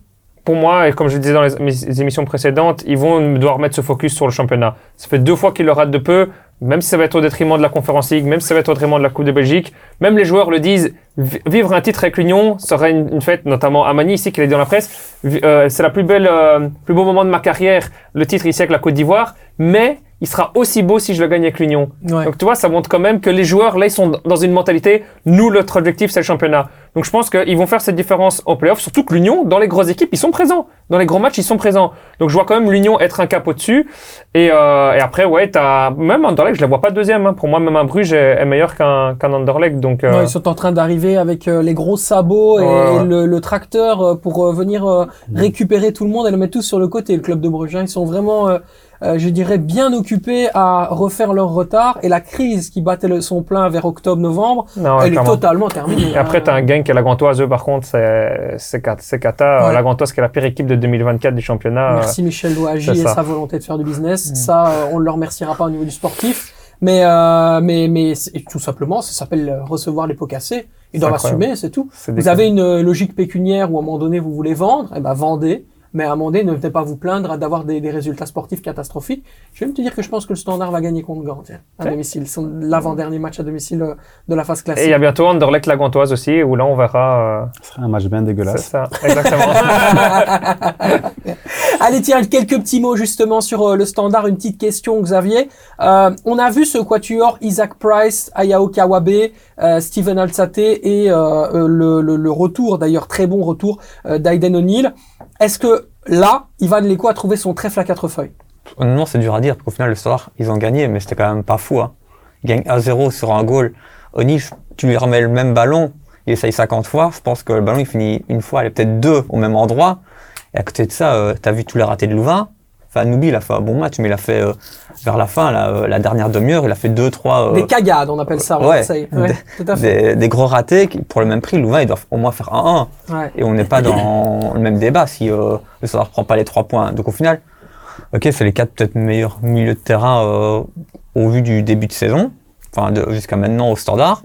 pour moi, et comme je le disais dans les, mes émissions précédentes, ils vont devoir mettre ce focus sur le championnat. Ça fait deux fois qu'ils le ratent de peu. Même si ça va être au détriment de la Conference League, même si ça va être au détriment de la Coupe de Belgique, même les joueurs le disent, vi- vivre un titre avec l'Union serait une, une fête, notamment Amani ici qui l'a dit dans la presse. Euh, c'est la plus euh, plus beau moment de ma carrière, le titre ici avec la Côte d'Ivoire, mais il sera aussi beau si je le gagne avec l'Union. Ouais. Donc tu vois, ça montre quand même que les joueurs là ils sont dans une mentalité. Nous, notre objectif c'est le championnat. Donc je pense qu'ils vont faire cette différence en playoff. Surtout que l'Union, dans les grosses équipes, ils sont présents. Dans les gros matchs, ils sont présents. Donc je vois quand même l'Union être un cap au-dessus. Et, euh, et après, ouais, t'as même Anderlecht, je la vois pas deuxième. Hein. Pour moi, même un Bruges est, est meilleur qu'un qu'un Anderlecht. Donc euh, Ouais, ils sont en train d'arriver avec euh, les gros sabots et, Ouais. Le, le tracteur euh, pour euh, venir récupérer tout le monde et le mettre tous sur le côté. Le club de Bruges, hein. ils sont vraiment, euh, je dirais, bien occupés à refaire leur retard. Et la crise qui battait le, son plein vers octobre-novembre, ouais, elle est totalement terminée. Et après, hein. t'as un gang qui est la Gantoise, eux, par contre, c'est c'est cat- c'est cata. Ouais. La Gantoise qui est la pire équipe de 2024 du championnat. Merci Michel Douagi c'est et ça. sa volonté de faire du business. Mm. Ça, euh, on ne le remerciera pas au niveau du sportif. Mais, euh, mais, mais tout simplement, ça s'appelle recevoir les pots cassés. Ils doivent assumer, c'est tout. Vous avez une euh, logique pécuniaire où à un moment donné vous voulez vendre, eh ben vendez. Mais donné, ne venez pas vous plaindre d'avoir des, des résultats sportifs catastrophiques. Je vais même te dire que je pense que le Standard va gagner contre Gand, tiens, à Ouais. domicile. Son l'avant-dernier match à domicile euh, de la phase Et il y classique. a bientôt Anderlecht la Gantoise aussi, où là, on verra. Ce serait un match bien Euh, c'est dégueulasse. ça, exactement. Allez, tiens, quelques petits mots justement sur euh, le Standard. Une petite question, Xavier. Euh, on a vu ce quatuor Isaac Price, Ayao Kawabe, euh, Steven Alzate et le, retour, d'ailleurs très bon retour, d'Aiden O'Neill. Est-ce que là, Ivan Leko a trouvé son trèfle à quatre feuilles? Honnêtement, c'est dur à dire, parce qu'au final, le Standard, ils ont gagné, mais c'était quand même pas fou. Hein. Ils gagnent 1-0 sur un goal. O'Neill, tu lui remets le même ballon, il essaye 50 fois. Je pense que le ballon, il finit une fois, il est peut-être deux au même endroit. Et à côté de ça, euh, t'as vu tous les ratés de Louvain. Enfin, Noubi, il a fait un bon match, mais il a fait, euh, vers la fin, la, euh, la dernière demi-heure, il a fait deux, trois, euh, Des cagades, on appelle ça. en ouais. Marseille. Ouais, tout à fait. des, des gros ratés. qui, Pour le même prix, Louvain, ils doivent au moins faire 1-1. Ouais. Et on n'est pas dans le même débat si euh, le Standard prend pas les trois points. Donc au final, ok, c'est les quatre peut-être meilleurs milieux de terrain euh, au vu du début de saison, enfin jusqu'à maintenant au Standard.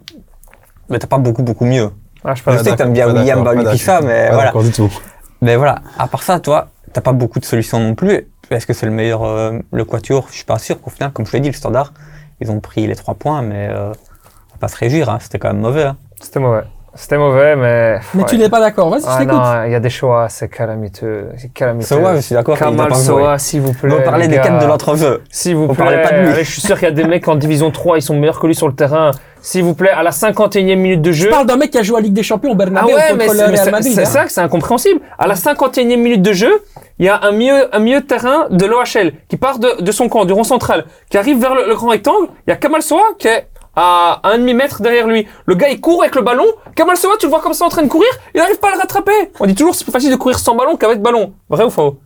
Mais t'as pas beaucoup beaucoup mieux. Ah, je sais que t'aimes bien William d'accord. mais Pas voilà. du tout. Mais voilà, à part ça, toi, t'as pas beaucoup de solutions non plus. Est-ce que c'est le meilleur, euh, le Quatuor? Je suis pas sûr qu'au final, comme je l'ai dit, le Standard, ils ont pris les trois points, mais euh, on va pas se réjouir, hein, c'était quand même mauvais. hein. C'était mauvais. C'était mauvais, mais. Mais ouais. tu n'es pas d'accord. Vas-y, je Ah t'écoute. non, il y a des choix, c'est calamiteux. C'est calamiteux. Ça va, je suis d'accord. Kamal. Soa, s'il vous plaît. On les des gars. quatre de l'entreveu. S'il vous On plaît. parlait pas de lui. Allez, je suis sûr qu'il y a des mecs en division 3, ils sont meilleurs que lui sur le terrain. S'il vous plaît, à la 51e minute de jeu. Je parle d'un mec qui a joué à Ligue des Champions au Ah Bernabeu ouais, contre mais le c'est hein. ça que c'est incompréhensible. À la 51e minute de jeu, il y a un milieu, un milieu de terrain de l'OHL qui part de, de son camp, du rond central, qui arrive vers le, le grand rectangle. Il y a Kamal Soa qui est à un demi-mètre derrière lui. Le gars, il court avec le ballon. Kamal Soa, tu le vois comme ça en train de courir, il n'arrive pas à le rattraper. On dit toujours c'est plus facile de courir sans ballon qu'avec ballon. Vrai ou faux?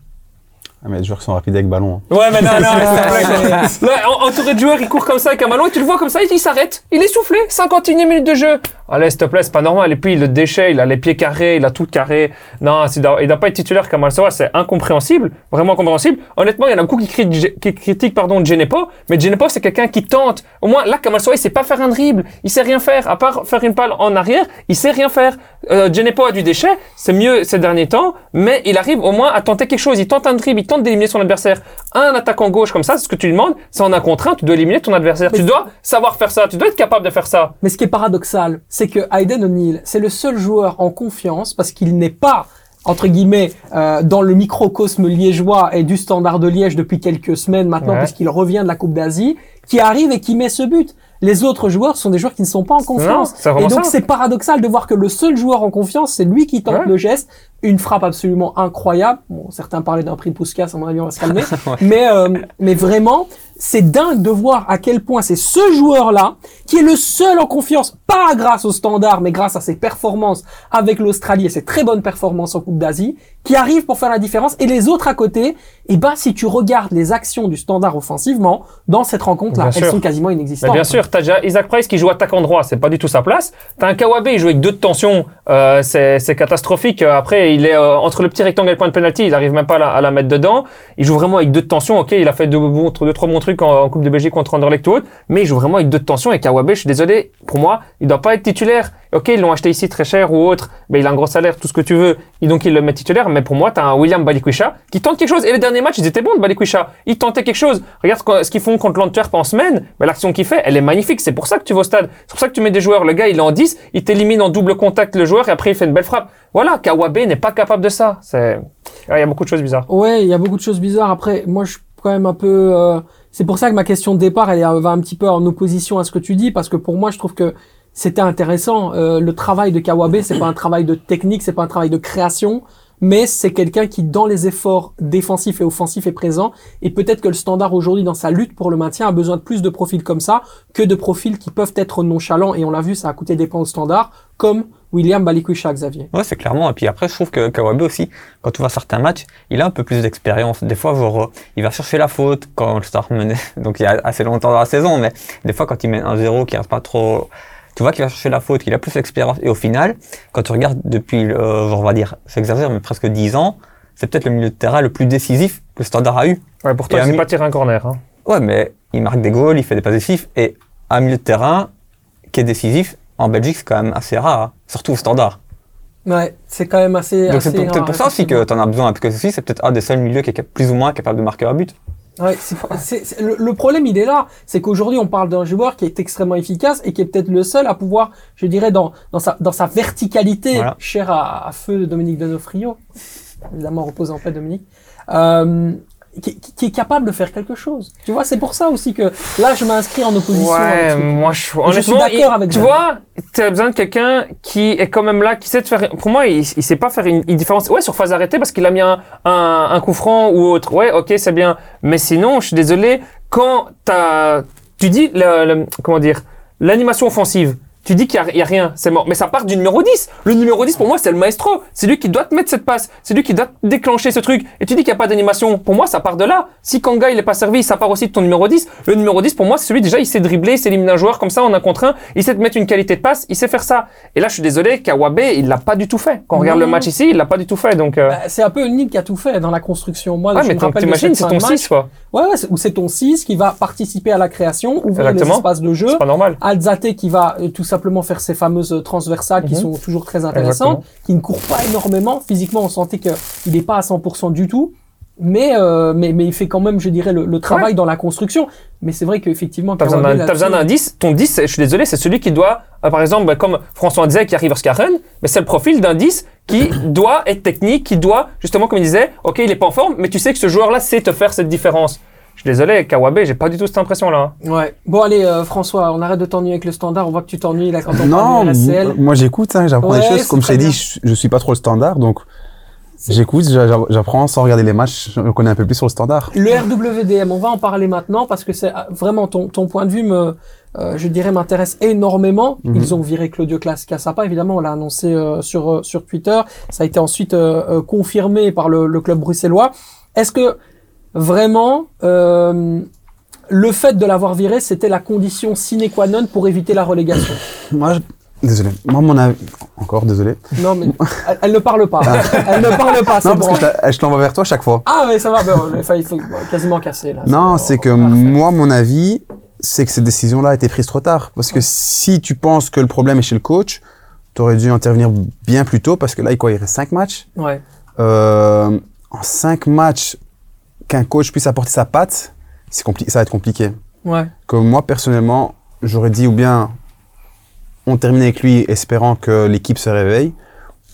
Ah, mais les joueurs qui sont rapides avec ballon. hein. Ouais, mais non, non, c'est Là, en- entouré de joueurs, il court comme ça avec un ballon et tu le vois comme ça, il, s'arrête. Il est soufflé. 51 minute de jeu. Allez, s'il te plaît, c'est pas normal. Et puis, le déchet, il a les pieds carrés, il a tout carré. Non, il doit, il doit pas être titulaire Kamal Soa, c'est incompréhensible. Vraiment incompréhensible. Honnêtement, il y en a beaucoup qui, critiquent- qui critiquent, pardon, Genepo. Mais Genepo, c'est quelqu'un qui tente. Au moins, là, Kamal Soa, il sait pas faire un dribble. Il sait rien faire. À part faire une palle en arrière, il sait rien faire. Euh, Genepo a du déchet. C'est mieux ces derniers temps. Mais il arrive au moins à tenter quelque chose. Il tente un dribble, il tente d'éliminer son adversaire. Un attaquant gauche comme ça, c'est ce que tu lui demandes. C'est en un contre un, tu dois éliminer ton adversaire. Mais Tu dois savoir faire ça. Tu dois être capable de faire ça. Mais ce qui est paradoxal, c'est que Hayden O'Neill, c'est le seul joueur en confiance parce qu'il n'est pas entre guillemets euh, dans le microcosme liégeois et du Standard de Liège depuis quelques semaines maintenant Ouais. puisqu'il revient de la Coupe d'Asie, qui arrive et qui met ce but. Les autres joueurs sont des joueurs qui ne sont pas en confiance. Non, et donc c'est paradoxal de voir que le seul joueur en confiance, c'est lui qui tente Ouais. le geste. Une frappe absolument incroyable. Bon, certains parlaient d'un prix de Puskas, à mon avis, on va se calmer. mais, euh, mais vraiment, c'est dingue de voir à quel point c'est ce joueur-là qui est le seul en confiance, pas grâce au standard, mais grâce à ses performances avec l'Australie et ses très bonnes performances en Coupe d'Asie, qui arrive pour faire la différence. Et les autres à côté, eh ben, si tu regardes les actions du standard offensivement, dans cette rencontre-là, Bien elles sûr. sont quasiment Mais inexistantes. bien sûr, t'as déjà Isaac Price qui joue attaquant droit, c'est pas du tout sa place. T'as un Kawabe, il joue avec deux de tension, euh, c'est c'est catastrophique. Après, il est euh, entre le petit rectangle et le point de penalty, il arrive même pas à la, à la mettre dedans. Il joue vraiment avec deux de tension. Ok, il a fait deux, bons- deux trois bons trucs en, en Coupe de Belgique contre Anderlecht ou autre, mais il joue vraiment avec deux de tension. Et Kawabe, je suis désolé, pour moi, il doit pas être titulaire. Ok, ils l'ont acheté ici très cher ou autre, mais il a un gros salaire, tout ce que tu veux, et donc il le met titulaire. Mais pour moi, t'as un William Balikwisha qui tente quelque chose. Et les derniers matchs, ils étaient bons Balikwisha. Il tentait quelque chose. Regarde ce qu'ils font contre l'Antwerp en semaine. L'action qu'il fait, elle est magnifique. C'est pour ça que tu vas au stade. C'est pour ça que tu mets des joueurs. Le gars, il est en 10, il t'élimine en double contact le joueur et après il fait une belle frappe. Voilà, Kawabe n'est pas capable de ça. C'est, il y a beaucoup de choses bizarres. Ouais, il y a beaucoup de choses bizarres. Après, moi, je suis quand même un peu euh, c'est pour ça que ma question de départ, elle est- va un petit peu en opposition à ce que tu dis, parce que pour moi, je trouve que c'était intéressant. Euh, le travail de Kawabe, c'est pas un travail de technique, c'est pas un travail de création, mais c'est quelqu'un qui, dans les efforts défensifs et offensifs, est présent. Et peut-être que le standard aujourd'hui, dans sa lutte pour le maintien, a besoin de plus de profils comme ça que de profils qui peuvent être nonchalants. Et on l'a vu, ça a coûté des points au standard, comme William Balikwisha, Xavier. Ouais, c'est clairement. Et puis après, je trouve que Kawabe aussi, quand tu vois certains matchs, il a un peu plus d'expérience. Des fois, genre, il va chercher la faute quand le Start menait. Donc, il y a assez longtemps dans la saison, mais des fois, quand il mène 1-0, qu'il reste pas trop. Tu vois qu'il va chercher la faute, qu'il a plus d'expérience. Et au final, quand tu regardes depuis, euh, genre, on va dire, j'exagère, mais presque 10 ans, c'est peut-être le milieu de terrain le plus décisif que le Standard a eu. Ouais, pour toi, Ami- pas tirer un corner. Hein. Ouais, mais il marque des goals, il fait des passes décisives. Et un milieu de terrain qui est décisif, en Belgique, c'est quand même assez rare, hein, surtout au Standard. Ouais, c'est quand même assez. Donc c'est peut-être pour ça aussi que tu en as besoin, parce que ceci, c'est peut-être un des seuls milieux qui est plus ou moins capable de marquer un but. Ouais, le, le problème, il est là. C'est qu'aujourd'hui, on parle d'un joueur qui est extrêmement efficace et qui est peut-être le seul à pouvoir, je dirais, dans, dans, sa, dans sa verticalité, Voilà. chère à, à feu de Dominique Donofrio, évidemment, repose en paix, Dominique, euh, qui, est capable de faire quelque chose. Tu vois, c'est pour ça aussi que là, je m'inscris en opposition. Ouais, moi je, je suis d'accord avec tu Jeanne. vois, tu as besoin de quelqu'un qui est quand même là, qui sait te faire. Pour moi, il, il sait pas faire une, une différence. Ouais, sur phase arrêtée parce qu'il a mis un, un, un coup franc ou autre. Ouais, ok, c'est bien. Mais sinon, je suis désolé, quand tu dis, le, le- comment dire, l'animation offensive. Tu dis qu'il n'y a, rien, c'est mort. Mais ça part du numéro 10. Le numéro 10, pour moi, c'est le maestro. C'est lui qui doit te mettre cette passe. C'est lui qui doit déclencher ce truc. Et tu dis qu'il n'y a pas d'animation. Pour moi, ça part de là. Si Kanga, il n'est pas servi, ça part aussi de ton numéro 10. Le numéro 10, pour moi, c'est celui, déjà, il sait dribbler, il sait éliminer un joueur comme ça en un contre un. Il sait te mettre une qualité de passe, il sait faire ça. Et là, je suis désolé, Kawabe, il l'a pas du tout fait. Quand on regarde le match ici, il l'a pas du tout fait. Donc, euh... Bah, c'est un peu Unique qui a tout fait dans la construction. Moi, ouais, je mais me rappelle t'imagines, c'est ton de match. 6, quoi. Ouais, ouais, c'est- où c'est ton 6 qui va participer à la création, ouvrir les Exactement. espaces de jeu. C'est pas normal. Alzate qui va euh, tout simplement faire ses fameuses transversales qui Mhm. sont toujours très intéressantes, qui ne court pas énormément. Physiquement, on sentait qu'il n'est pas à 100% du tout. Mais, euh, mais, mais il fait quand même, je dirais, le, le travail dans la construction. Mais c'est vrai qu'effectivement, T'as besoin d'un- t'as besoin d'un là-dessus- 10. Ton 10, c'est- je suis désolé, c'est celui qui doit, euh, par exemple, comme François disait, qui arrive à Skaren, mais c'est le profil d'un 10 qui doit être technique, qui doit, justement, comme il disait, ok, il est pas en forme, mais tu sais que ce joueur-là sait te faire cette différence. Je suis désolé, Kawabe, j'ai pas du tout cette impression-là. Ouais. Bon, allez, euh, François, on arrête de t'ennuyer avec le standard. On voit que tu t'ennuies là quand on Non, parle du RSL. m- moi j'écoute, hein, j'apprends Ouais, des choses. Comme je t'ai dit, je, je suis pas trop le standard, donc j'écoute, j'a- j'a- j'apprends sans regarder les matchs, je connais un peu plus sur le standard. Le RWDM, on va en parler maintenant parce que c'est euh, vraiment ton, ton point de vue me, euh, je dirais, m'intéresse énormément. Mhm. Ils ont viré Claudio Cassapa, évidemment, on l'a annoncé euh, sur euh, sur Twitter. Ça a été ensuite euh, euh, confirmé par le, le club bruxellois. Est-ce que vraiment euh, le fait de l'avoir viré, c'était la condition sine qua non pour éviter la relégation Moi, je- désolé. Moi, mon avis, encore désolé. Non, mais elle, elle ne parle pas. Elle ne parle pas. c'est Non, parce bon. que je l'envoie vers toi chaque fois. Ah, mais ça va. Ben, il faut quasiment casser là. Non, c'est que moi, mon avis, c'est que cette décision-là a été prise trop tard. Parce que si tu penses que le problème est chez le coach, tu aurais dû intervenir bien plus tôt parce que là, il quoi, il reste 5 matchs. Ouais. Euh, en 5 matchs, qu'un coach puisse apporter sa patte, c'est compli- ça va être compliqué. Ouais. Que moi, personnellement, j'aurais dit ou bien on termine avec lui espérant que l'équipe se réveille,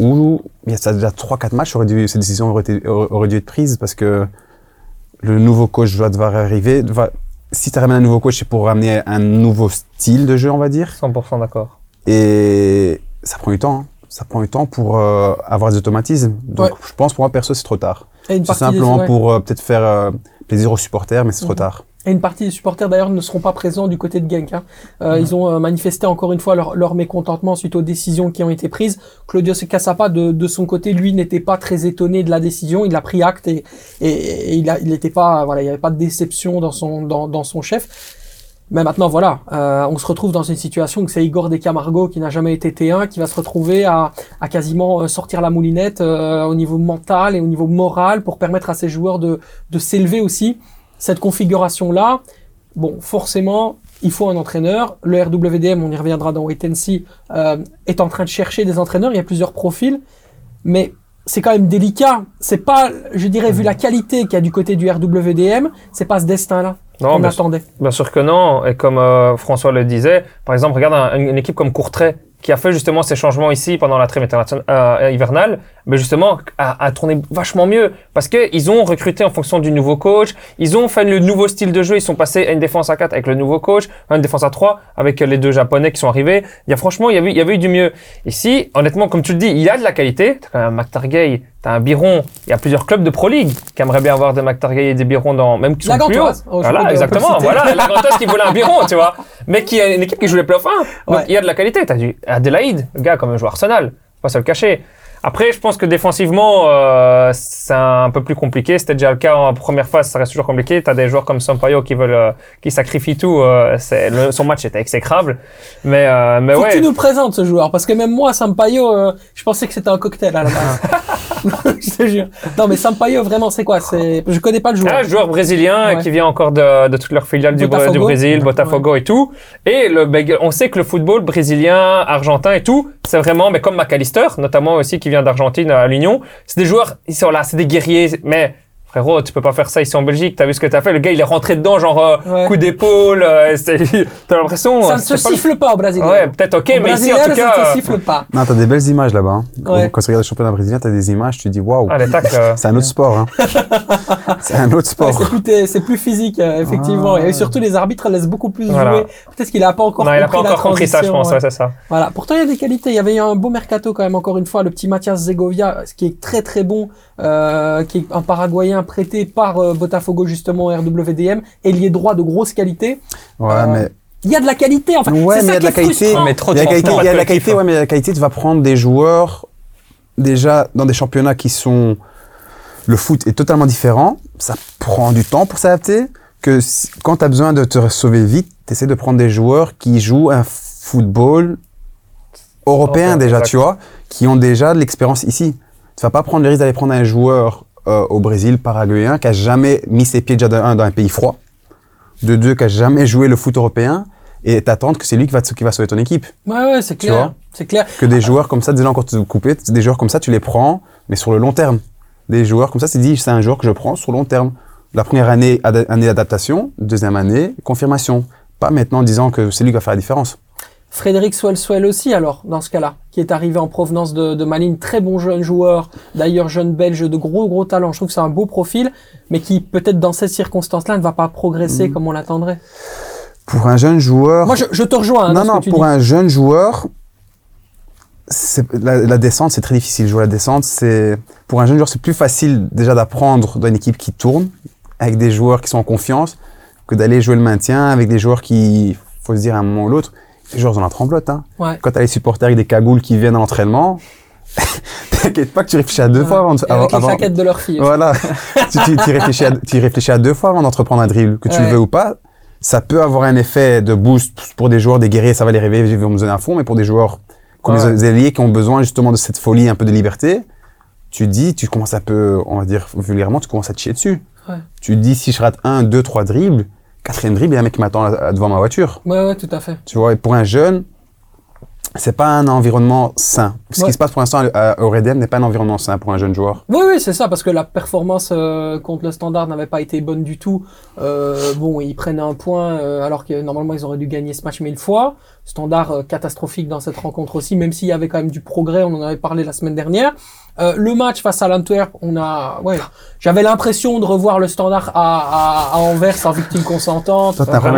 ou il y a déjà 3-4 matchs, aurait dû, cette décision aurait, été- aurait- aurait dû être prise parce que le nouveau coach doit devoir arriver. va- si tu ramènes un nouveau coach, c'est pour ramener un nouveau style de jeu, on va dire. 100% d'accord. Et ça prend du temps. hein. Ça prend du temps pour euh, avoir des automatismes. Donc, Ouais. je pense pour moi, perso, c'est trop tard. C'est des- simplement pour euh, peut-être faire euh, plaisir aux supporters, mais c'est trop Mhm. tard. Et une partie des supporters d'ailleurs ne seront pas présents du côté de Genk. hein. Euh, Ils ont euh, manifesté encore une fois leur, leur mécontentement suite aux décisions qui ont été prises. Claudio Cassapa, de, de son côté, lui, n'était pas très étonné de la décision. Il a pris acte et, et, et il n'était pas, voilà, il n'y avait pas de déception dans son, dans, dans son chef. Mais maintenant, voilà, euh, on se retrouve dans une situation où c'est Igor Decamargo qui n'a jamais été T1, qui va se retrouver à, quasiment euh, sortir la moulinette euh, au niveau mental et au niveau moral pour permettre à ses joueurs de, s'élever aussi. Cette configuration-là, bon, forcément, il faut un entraîneur. Le RWDM, on y reviendra dans Wait est en train de chercher des entraîneurs. Il y a plusieurs profils, mais c'est quand même délicat. C'est pas, je dirais, vu la qualité qu'il y a du côté du RWDM, c'est pas ce destin-là Non, qu'on bien, attendait. bien sûr que non. Et comme euh, François le disait, par exemple, regarde un- une, équipe comme Courtrai, qui a fait justement ces changements ici pendant la trêve euh, hivernale, mais justement a, a tourné vachement mieux parce que ils ont recruté en fonction du nouveau coach, ils ont fait le nouveau style de jeu, ils sont passés à une défense à 4 avec le nouveau coach, à une défense à 3 avec les deux japonais qui sont arrivés. Il y a franchement, il y avait, il y avait eu du mieux. Ici, honnêtement, comme tu le dis, il y a de la qualité. T'as quand même un McTargay, t'as un Biron. Il y a plusieurs clubs de Pro League qui aimeraient bien avoir des McTargay et des Biron dans, même qui sont La plus hauts. Oh, voilà, exactement. Voilà, la Gantoise qui voulait un Biron, tu vois. Mais qui est une équipe qui joue les playoffs 1. Donc, Ouais. il y a de la qualité. T'as du Adelaide, le gars, comme un joueur Arsenal. Faut Pas se le cacher. Après, je pense que défensivement, euh, c'est un peu plus compliqué. C'était déjà le cas en première phase, ça reste toujours compliqué. T'as des joueurs comme Sampaio qui veulent, euh, qui sacrifient tout. euh, c'est, le- son match était exécrable. Mais, euh, mais Faut ouais. que tu nous présentes ce joueur, parce que même moi, Sampaio, euh, je pensais que c'était un cocktail à la base. je te jure. Non, mais Sampaio, vraiment, c'est quoi? C'est, je connais pas le joueur. Un joueur brésilien Ouais. qui vient encore de, de toutes leurs filiales du, Botafogo. du Brésil, Botafogo et tout. Et le, on sait que le football brésilien, argentin et tout, c'est vraiment, mais comme McAllister, notamment aussi qui vient d'Argentine à l'Union, c'est des joueurs, ils sont là, c'est des guerriers, mais frérot, tu peux pas faire ça ici en Belgique. T'as vu ce que t'as fait? Le gars, il est rentré dedans, genre euh, Ouais. coup d'épaule. euh, t'as l'impression. ça euh, ne se siffle pas au Brésil. Ouais, peut-être ok, Au mais ici en tout cas. ça ne euh, se siffle pas. Non, t'as des belles images là-bas. hein. Ouais. Quand tu regardes le championnat brésilien, t'as des images, tu dis waouh. Ah, euh, C'est un autre sport. Hein. c'est un autre Ouais, sport. c'est plus, t- c'est plus physique, euh, effectivement. Ah. Et surtout, les arbitres laissent beaucoup plus Voilà. jouer. Peut-être qu'il a pas encore non, il a pas encore compris ça, je pense. ouais. Ouais, c'est ça. Voilà. Pourtant, il y a des qualités. Il y avait eu un beau mercato quand même, encore une fois, le petit Mathias Zegovia, ce qui est très très bon, euh, qui est un Paraguayen prêté par euh, Botafogo justement RWDM, ailier droit de grosse qualité. Ouais, Euh, mais Il y a de la qualité, en fait. Ouais, c'est mais il y a de la qualité. Mais trop il y a, de qualité, transfert, il y a de la qualité, hein. ouais, mais la qualité, tu vas prendre des joueurs déjà dans des championnats qui sont le foot est totalement différent. Ça prend du temps pour s'adapter. Que si- quand tu as besoin de te sauver vite, tu essaies de prendre des joueurs qui jouent un football européen déjà, tu vois, qui ont déjà de l'expérience ici. Tu vas pas prendre le risque d'aller prendre un joueur euh, au Brésil, paraguayen, qui a jamais mis ses pieds déjà dans un, dans un pays froid, de deux, qui a jamais joué le foot européen, et t'attendre que c'est lui qui va, te- qui va sauver ton équipe. Ouais, ouais, c'est clair. vois C'est clair. Que des joueurs comme ça, déjà encore te couper, des joueurs comme ça, tu les prends, mais sur le long terme. Des joueurs comme ça, c'est dit, c'est un joueur que je prends sur le long terme. La première année, ad- année d'adaptation, deuxième année, confirmation. Pas maintenant en disant que c'est lui qui va faire la différence. Frédéric Swell alors, dans ce cas-là, qui est arrivé en provenance de, de Malines, très bon jeune joueur, d'ailleurs jeune belge de gros gros talent. Je trouve que c'est un beau profil, mais qui peut-être dans ces circonstances-là ne va pas progresser comme on l'attendrait. Pour un jeune joueur. Moi, je, je te rejoins. hein, non, non, pour dis. un jeune joueur, la descente, c'est très difficile. Jouer la descente, c'est pour un jeune joueur, c'est plus facile déjà d'apprendre dans une équipe qui tourne, avec des joueurs qui sont en confiance, que d'aller jouer le maintien avec des joueurs qui, faut se dire à un moment ou l'autre, les joueurs ont la tremblote. Hein. Ouais. Quand tu as les supporters avec des cagoules qui viennent à l'entraînement, t'inquiète pas que tu réfléchis à deux fois avant. de- Et avec les avant- de leur fille. voilà. tu, tu, tu réfléchis à, tu réfléchis à deux fois avant d'entreprendre un dribble, que tu le veux ou pas. Ça peut avoir un effet de boost pour des joueurs, des guerriers, ça va les réveiller, ils vont me donner un fond, mais pour des joueurs comme les ailiers qui ont besoin justement de cette folie, un peu de liberté, tu dis, tu commences un peu, on va dire vulgairement, tu commences à te chier dessus. Ouais. Tu dis, si je rate un, deux, trois dribbles, quatrième dribble, il y a un mec qui m'attend à- devant ma voiture. Ouais, ouais, tout à fait. Tu vois, et pour un jeune, c'est pas un environnement sain. Ce Ouais. qui se passe pour l'instant à- au Redem n'est pas un environnement sain pour un jeune joueur. Oui, oui, c'est ça, parce que la performance euh, contre le Standard n'avait pas été bonne du tout. Euh, bon, ils prennent un point, euh, alors que normalement ils auraient dû gagner ce match mille fois. Standard euh, catastrophique dans cette rencontre aussi, même s'il y avait quand même du progrès, on en avait parlé la semaine dernière. Euh, le match face à l'Antwerp, on a, ouais, j'avais l'impression de revoir le Standard à, à, à Anvers en victime consentante. T'as un problème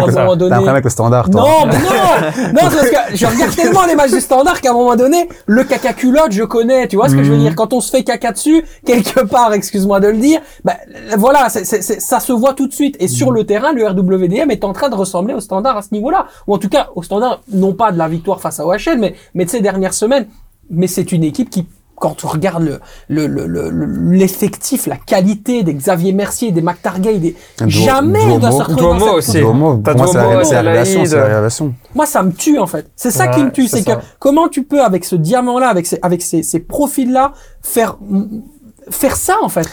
avec, le- standard, toi. Non, mais non, non, parce que je regarde tellement les matchs du standard qu'à un moment donné, le caca culotte, je connais, tu vois ce que je veux Mhm. dire. Quand on se fait caca dessus, quelque part, excuse-moi de le dire, bah, voilà, c'est, c'est, c'est- ça se voit tout de suite. Et sur le terrain, le RWDM est en train de ressembler au standard à ce niveau-là. Ou en tout cas, au standard, non pas de la victoire face à OHL, mais, mais de ces dernières semaines. Mais c'est une équipe qui, quand tu regardes le, le, le, le- le- l'effectif, la qualité des Xavier Mercier, des McTargay, des, Duo- jamais on doit se retrouver dans cette. Duomo, pour moi, c'est la, révélation, c'est la révélation. moi, ça me tue en fait. C'est ça qui me tue, c'est que comment tu peux avec ce diamant-là, avec ces, avec ces, ces profils-là, faire faire ça en fait.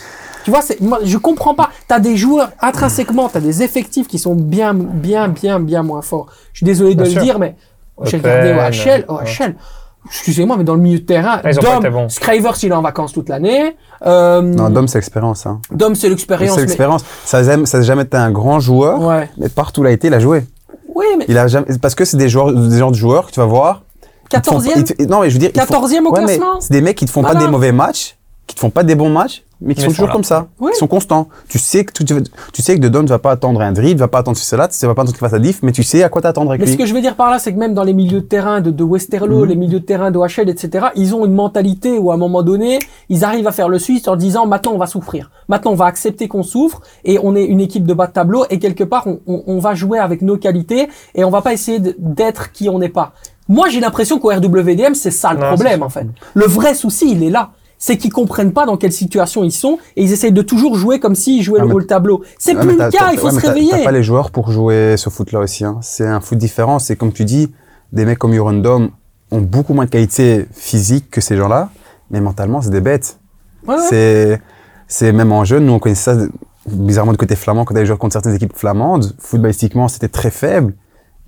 Tu vois, c'est, moi, je comprends pas. T'as des joueurs intrinsèquement, t'as des effectifs qui sont bien, bien, bien, bien moins forts. Je suis désolé de Bien le sûr. dire, mais OHL, ouais. OHL. Excusez-moi, mais dans le milieu de terrain, Ah, Dom, il est en vacances toute l'année. Euh, Non, Dom, c'est l'expérience. Hein. Dom, c'est l'expérience. C'est mais- l'expérience. Ça n'a ça a jamais été un grand joueur, Ouais. mais partout où il a été, il a joué. Oui, mais Il a jamais, parce que c'est des joueurs, des genres de joueurs que tu vas voir, Ils te font pas- 14e ils te- Non, mais je veux dire. ils te font- 14e au Ouais, mais classement C'est des mecs qui te font pas des mauvais matchs, qui te font pas des bons matchs, mais qui Mais sont toujours là. comme ça. Oui. Ils sont constants. Tu sais que tu, tu sais que Dedon ne va pas attendre un dribble, va pas attendre ce cela, tu vas pas attendre qu'il fasse la diff, mais tu sais à quoi t'attendre avec Mais ce lui. que je veux dire par là, c'est que même dans les milieux de terrain de, de Westerlo, Mhm. les milieux de terrain de OHL, etc., ils ont une mentalité où à un moment donné, ils arrivent à faire le Suisse en disant maintenant on va souffrir. Maintenant on va accepter qu'on souffre et on est une équipe de bas de tableau et quelque part on, on- on va jouer avec nos qualités et on va pas essayer d'être qui on n'est pas. Moi j'ai l'impression qu'au RWDM c'est ça le Non, problème en fait. Le vrai souci il est là. C'est qu'ils comprennent pas dans quelle situation ils sont et ils essayent de toujours jouer comme s'ils jouaient Ah, le mais- haut le tableau. C'est Ouais, plus le cas, il faut ouais, se réveiller. T'as pas les joueurs pour jouer ce foot-là aussi. Hein. C'est un foot différent. C'est comme tu dis, des mecs comme Urundom ont beaucoup moins de qualité physique que ces gens-là, mais mentalement, c'est des bêtes. Ouais, ouais. C'est, c'est même en jeune, nous on connaissait ça bizarrement du côté flamand quand on avait joué contre certaines équipes flamandes. Footballistiquement, c'était très faible,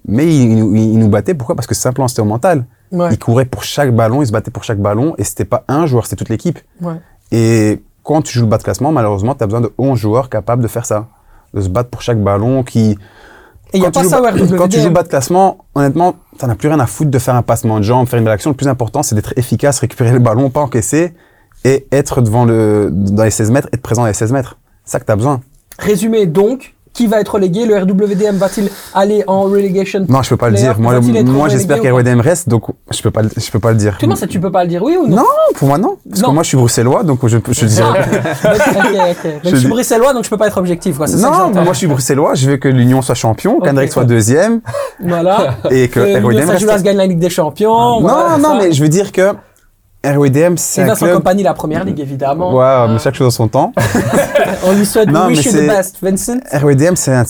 mais ils, ils nous battaient. Pourquoi? Parce que simplement c'était au mental. Ouais. Ils couraient pour chaque ballon, ils se battaient pour chaque ballon, et c'était pas un joueur, c'était toute l'équipe. Ouais. Et quand tu joues le bas de classement, malheureusement, tu as besoin de 11 joueurs capables de faire ça. De se battre pour chaque ballon qui. Et il n'y a Quand tu pas joues ça. Quand tu joues le bas de classement, honnêtement, t'en as plus rien à foutre de faire un passement de jambes, faire une belle action. Le plus important, c'est d'être efficace, récupérer le ballon, pas encaisser, et être devant le, dans les 16 mètres, être présent dans les 16 mètres. C'est ça que tu as besoin. Résumé donc, qui va être relégué Le RWDM va-t-il aller en relegation Non, je peux pas le dire. Moi, moi j'espère qu'RWDM reste, donc je peux pas, je peux pas le dire. Comment ça, tu peux pas le dire oui ou non Non, pour moi, non. Parce Non. que moi, je suis bruxellois, donc je, je dirais. ok, ok. Donc, je, Je suis bruxellois, donc je peux pas être objectif. Quoi. Ça que non, moi, je suis bruxellois, je veux que l'Union soit champion, Ok. qu'Anderlecht soit deuxième, Voilà. et que Euh, RWDM reste. Gagne la Ligue des Champions. Non, voilà, non, ça. mais je veux dire que RWDM, c'est un club. Compagnie, la première ligue, évidemment. Ouais, mais chaque chose en son temps. On lui souhaite Non, wish you the best, Vincent. RWDM, c'est un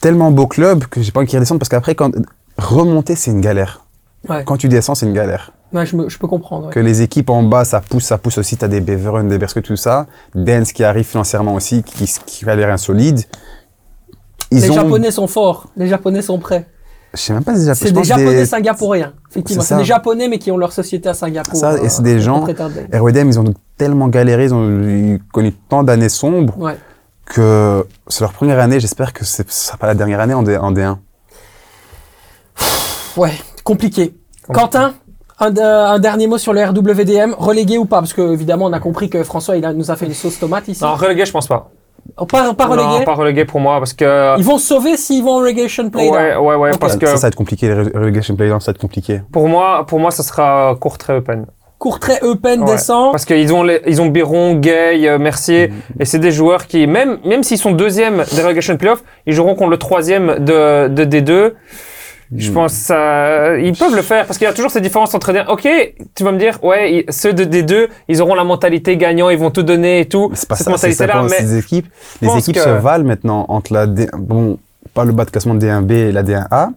tellement beau club que j'ai pas envie qu'il redescende parce qu'après, quand remonter, c'est une galère. Ouais. Quand tu descends, c'est une galère. Ouais, je, me- je peux comprendre. ouais. Que les équipes en bas, ça pousse, ça pousse aussi. T'as des Beveren, des Berske, tout ça. Dance qui arrive financièrement aussi, qui, qui a l'air insolide. Ils Les ont. Japonais sont forts. Les Japonais sont prêts. Je sais même pas si Japonais. C'est je des Japonais singapouriens. Effectivement, C'est c'est des Japonais, mais qui ont leur société à Singapour. Ça, et c'est euh, des les gens- RWDM, ils ont tellement galéré, ils ont connu tant d'années sombres Ouais. que c'est leur première année. J'espère que c'est- ce sera pas la dernière année en, D, en D1. Ouais, compliqué. Quentin, un, de- un dernier mot sur le RWDM, relégué ou pas? Parce que évidemment, on a compris que François, il a, nous a fait une sauce tomate ici. Non, relégué, je pense pas. Oh, pas, pas Non, relégué pas relégué pour moi parce que. Ils vont sauver s'ils vont en relegation play Ouais, ouais, ouais, parce ça, que ça, ça va être compliqué. Les re- relegation playoffs, ça va être compliqué. pour moi, pour moi, ça sera court très open. Courtrai, Eupen Ouais. descend. Parce qu'ils ont, les- ils ont Biron, Gay, euh, Mercier, et c'est des joueurs qui, même, même s'ils sont deuxième des relegation playoffs, ils joueront contre le troisième de, de D2. Je pense que ça, ils peuvent le faire parce qu'il y a toujours cette différence entre dire, ok, tu vas me dire, ouais, ceux de D2, ils auront la mentalité gagnant, ils vont tout donner et tout. C'est pas cette ça, c'est mentalité-là, mais ces équipes. Les pense équipes que- se valent maintenant entre la D, bon, pas le bas de classement de D1B et la D1A,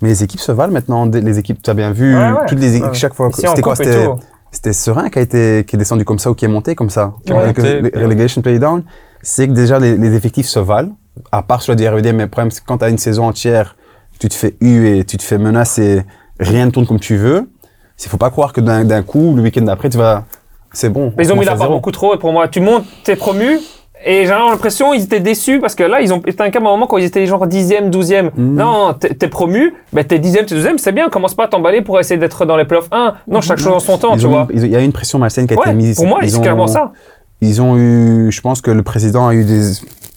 mais les équipes se valent maintenant. Des- Les équipes, tu as bien vu, Ouais, ouais. toutes les équipes, Ouais. chaque fois, c'était quoi, c'était, c'était Serein qui a été, qui est descendu comme ça ou qui est monté comme ça? Ouais. Avec le- Monté, le relegation playdown, c'est que déjà les, les effectifs se valent, à part sur la DRED, mais le problème c'est que quand tu as une saison entière, tu te fais U et tu te fais menacer, rien ne tourne comme tu veux. Il faut pas croire que d'un coup, le week-end d'après, tu vas, c'est bon. Mais ils on ont mis la barre zéro. beaucoup trop pour moi. Tu montes, t'es promu. Et j'ai l'impression ils étaient déçus parce que là, ils ont été un cas à un moment quand ils étaient genre 10e, 12e. Mhm. Non, t'es promu, ben t'es 10e, t'es 12e, c'est bien, commence pas à t'emballer pour essayer d'être dans les playoffs 1. Non, chaque chose en son temps, Ils tu ont- vois. Il y a une pression malsaine qui a été mise. pour moi, c'est clairement ça. Ils ont eu, je pense que le président a eu des,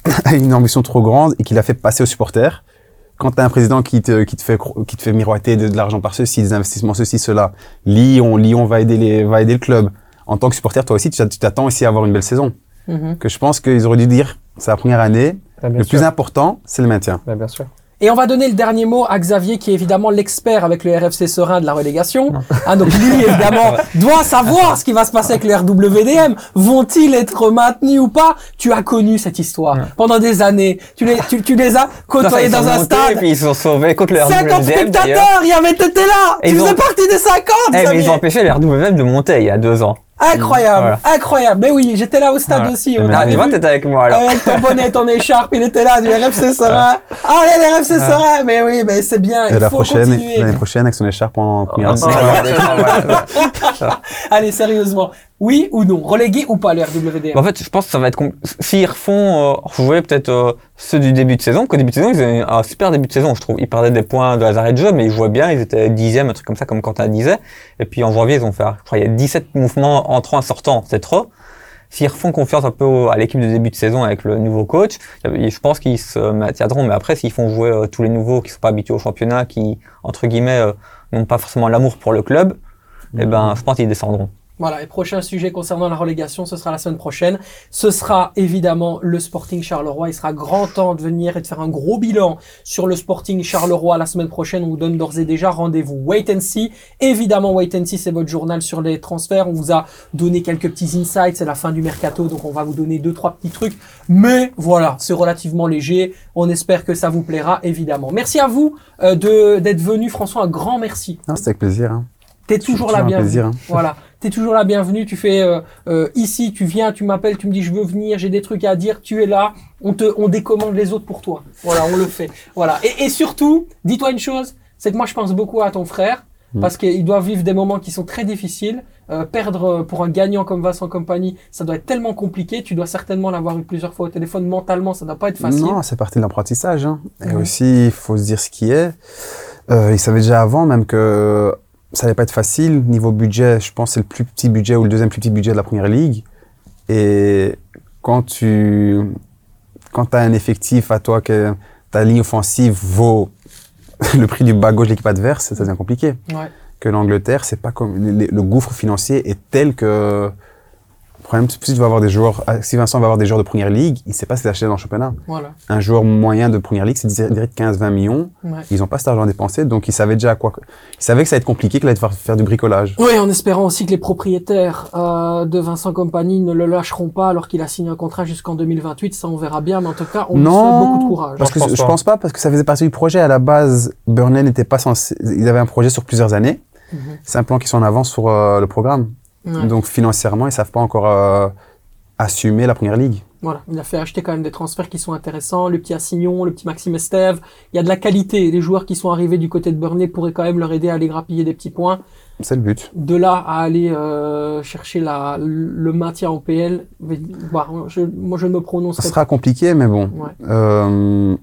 a eu une ambition trop grande et qu'il a fait passer aux supporters. Quand tu as un président qui te, qui te fait, qui te fait miroiter de, de l'argent par ceci, des investissements ceci, cela, Lyon, Lyon va aider les, va aider le club. En tant que supporter, toi aussi, tu t'a- tu t'attends aussi à avoir une belle saison. Mhm. Que je pense qu'ils auraient dû dire, c'est la première année. Bien le sûr. plus important, c'est le maintien. Ben, bien sûr. Et on va donner le dernier mot à Xavier, qui est évidemment l'expert avec le RFC Serein de la relégation. Ah, donc lui, évidemment, doit savoir ce qui va se passer avec le RWDM. Vont-ils être maintenus ou pas? Tu as connu cette histoire pendant des années. Tu les, tu, tu les as côtoyés dans un stade. Et puis ils sont sauvés contre le 50 RWDM d'ailleurs. spectateurs, il y avait, t'étais là Et Tu ils faisais ont- partie des 50, Eh, mais ils ont empêché le RWDM de monter il y a deux ans. Incroyable, incroyable. Mais oui, j'étais là au stade Voilà. aussi. Ah, on Ah, tu vois, t'étais avec moi alors. Avec ton bonnet, ton écharpe, il était là, du RFC Serein. Ah, ouais, le RFC Serein, mais oui, mais c'est bien, Et il la faut prochaine, continuer. l'année prochaine, avec son écharpe en première voilà. Allez, sérieusement. Oui ou non Relégué ou pas le RWDM En fait, je pense que ça va être s'ils refont euh, jouer peut-être euh, ceux du début de saison, qu'au début de saison, ils avaient un super début de saison, je trouve. Ils perdaient des points de hasard et de jeu, mais ils jouaient bien, ils étaient dixième, un truc comme ça, comme Quentin disait. Et puis en janvier, ils ont fait, je crois, il y a 17 mouvements entrants et sortants, c'est trop. S'ils refont confiance un peu à l'équipe de début de saison avec le nouveau coach, je pense qu'ils se maintiendront. Mais après, s'ils font jouer euh, tous les nouveaux qui sont pas habitués au championnat, qui, entre guillemets, euh, n'ont pas forcément l'amour pour le club, eh ben, je pense qu'ils descendront. Voilà, et prochain sujet concernant la relégation, ce sera la semaine prochaine. Ce sera évidemment le Sporting Charleroi. Il sera grand temps de venir et de faire un gros bilan sur le Sporting Charleroi la semaine prochaine. On vous donne d'ores et déjà rendez-vous. Wait and see. Évidemment, Wait and see, c'est votre journal sur les transferts. On vous a donné quelques petits insights. C'est la fin du mercato, donc on va vous donner deux, trois petits trucs. Mais voilà, c'est relativement léger. On espère que ça vous plaira, évidemment. Merci à vous euh, de d'être venu, François. Un grand merci. Non, c'était avec plaisir. Hein. T'es toujours un bienvenue. plaisir, hein. Voilà, t'es toujours la bienvenue. Tu fais euh, euh, ici, tu viens, tu m'appelles, tu me dis je veux venir, j'ai des trucs à dire. Tu es là, on te, on décommande les autres pour toi. Voilà, on le fait. Voilà. Et, et surtout, dis-toi une chose, c'est que moi je pense beaucoup à ton frère parce qu'il doit vivre des moments qui sont très difficiles. Euh, perdre pour un gagnant comme Vincent Compagnie, ça doit être tellement compliqué. Tu dois certainement l'avoir eu plusieurs fois au téléphone. Mentalement, ça doit pas être facile. Non, c'est partie de l'apprentissage. Hein. Et aussi, il faut se dire ce qui est. Euh, il savait déjà avant même que ça allait pas être facile. Niveau budget, je pense que c'est le plus petit budget ou le deuxième plus petit budget de la première ligue. Et quand tu quand as un effectif à toi que ta ligne offensive vaut le prix du bas gauche de l'équipe adverse, ça devient compliqué. Ouais. Que l'Angleterre, c'est pas comme le, le gouffre financier est tel que problème, si tu vas avoir des joueurs, si Vincent va avoir des joueurs de première ligue, il sait pas ce qu'il acheter dans le championnat Voilà. un joueur moyen de première ligue, c'est direct 15-20 millions. Ouais. Ils n'ont pas cet argent à dépenser, donc ils savaient déjà à quoi. Ils savaient que ça allait être compliqué, qu'il allait devoir faire du bricolage. Oui, en espérant aussi que les propriétaires euh, de Vincent Compagnie ne le lâcheront pas alors qu'il a signé un contrat jusqu'en 2028. Ça, on verra bien. Mais en tout cas, on lui Non, souhaite beaucoup de courage. Parce je que pense je pas. pense pas, parce que ça faisait partie du projet. À la base, Burnley n'était pas censé. Ils avaient un projet sur plusieurs années. Mhm. C'est un plan qui sont en avance sur euh, le programme. Ouais. Donc financièrement, ils savent pas encore euh, assumer la première ligue. Voilà, il a fait acheter quand même des transferts qui sont intéressants. Le petit Assignon, le petit Maxime Estève. Il y a de la qualité. Les joueurs qui sont arrivés du côté de Burnley pourraient quand même leur aider à aller grappiller des petits points. C'est le but. De là à aller euh, chercher la, le maintien au PL, bah, je, moi je ne me Ça prononcerai sera compliqué, mais bon. Ouais. Euh,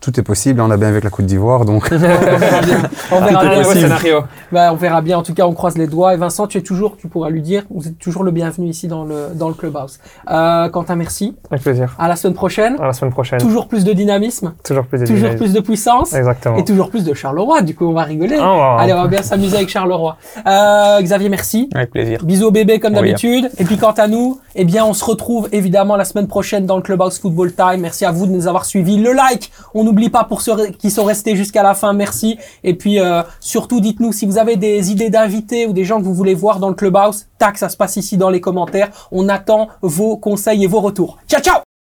tout est possible. On a bien avec la Côte d'Ivoire, donc. On verra bien. On verra Un bien. nouveau scénario. Bah, on verra bien. En tout cas, on croise les doigts. Et Vincent, tu es toujours, tu pourras lui dire, vous êtes toujours le bienvenu ici dans le, dans le clubhouse. Euh, Quentin, merci. Avec plaisir. À la semaine prochaine. À la semaine prochaine. Toujours plus de dynamisme, Toujours plus de toujours dynamisme. plus de puissance Exactement. et toujours plus de Charleroi. Du coup, on va rigoler. Ah, on Allez, on va bien s'amuser avec Charleroi. Euh, Xavier, merci. Avec plaisir. Bisous au bébé comme Oui. d'habitude. Et puis quant à nous, eh bien, on se retrouve évidemment la semaine prochaine dans le Clubhouse Football Time. Merci à vous de nous avoir suivis. Le like, n'oublie pas pour ceux qui sont restés jusqu'à la fin. Merci. Et puis euh, surtout, dites-nous si vous avez des idées d'invités ou des gens que vous voulez voir dans le Clubhouse. Tac, ça se passe ici dans les commentaires. On attend vos conseils et vos retours. Ciao, ciao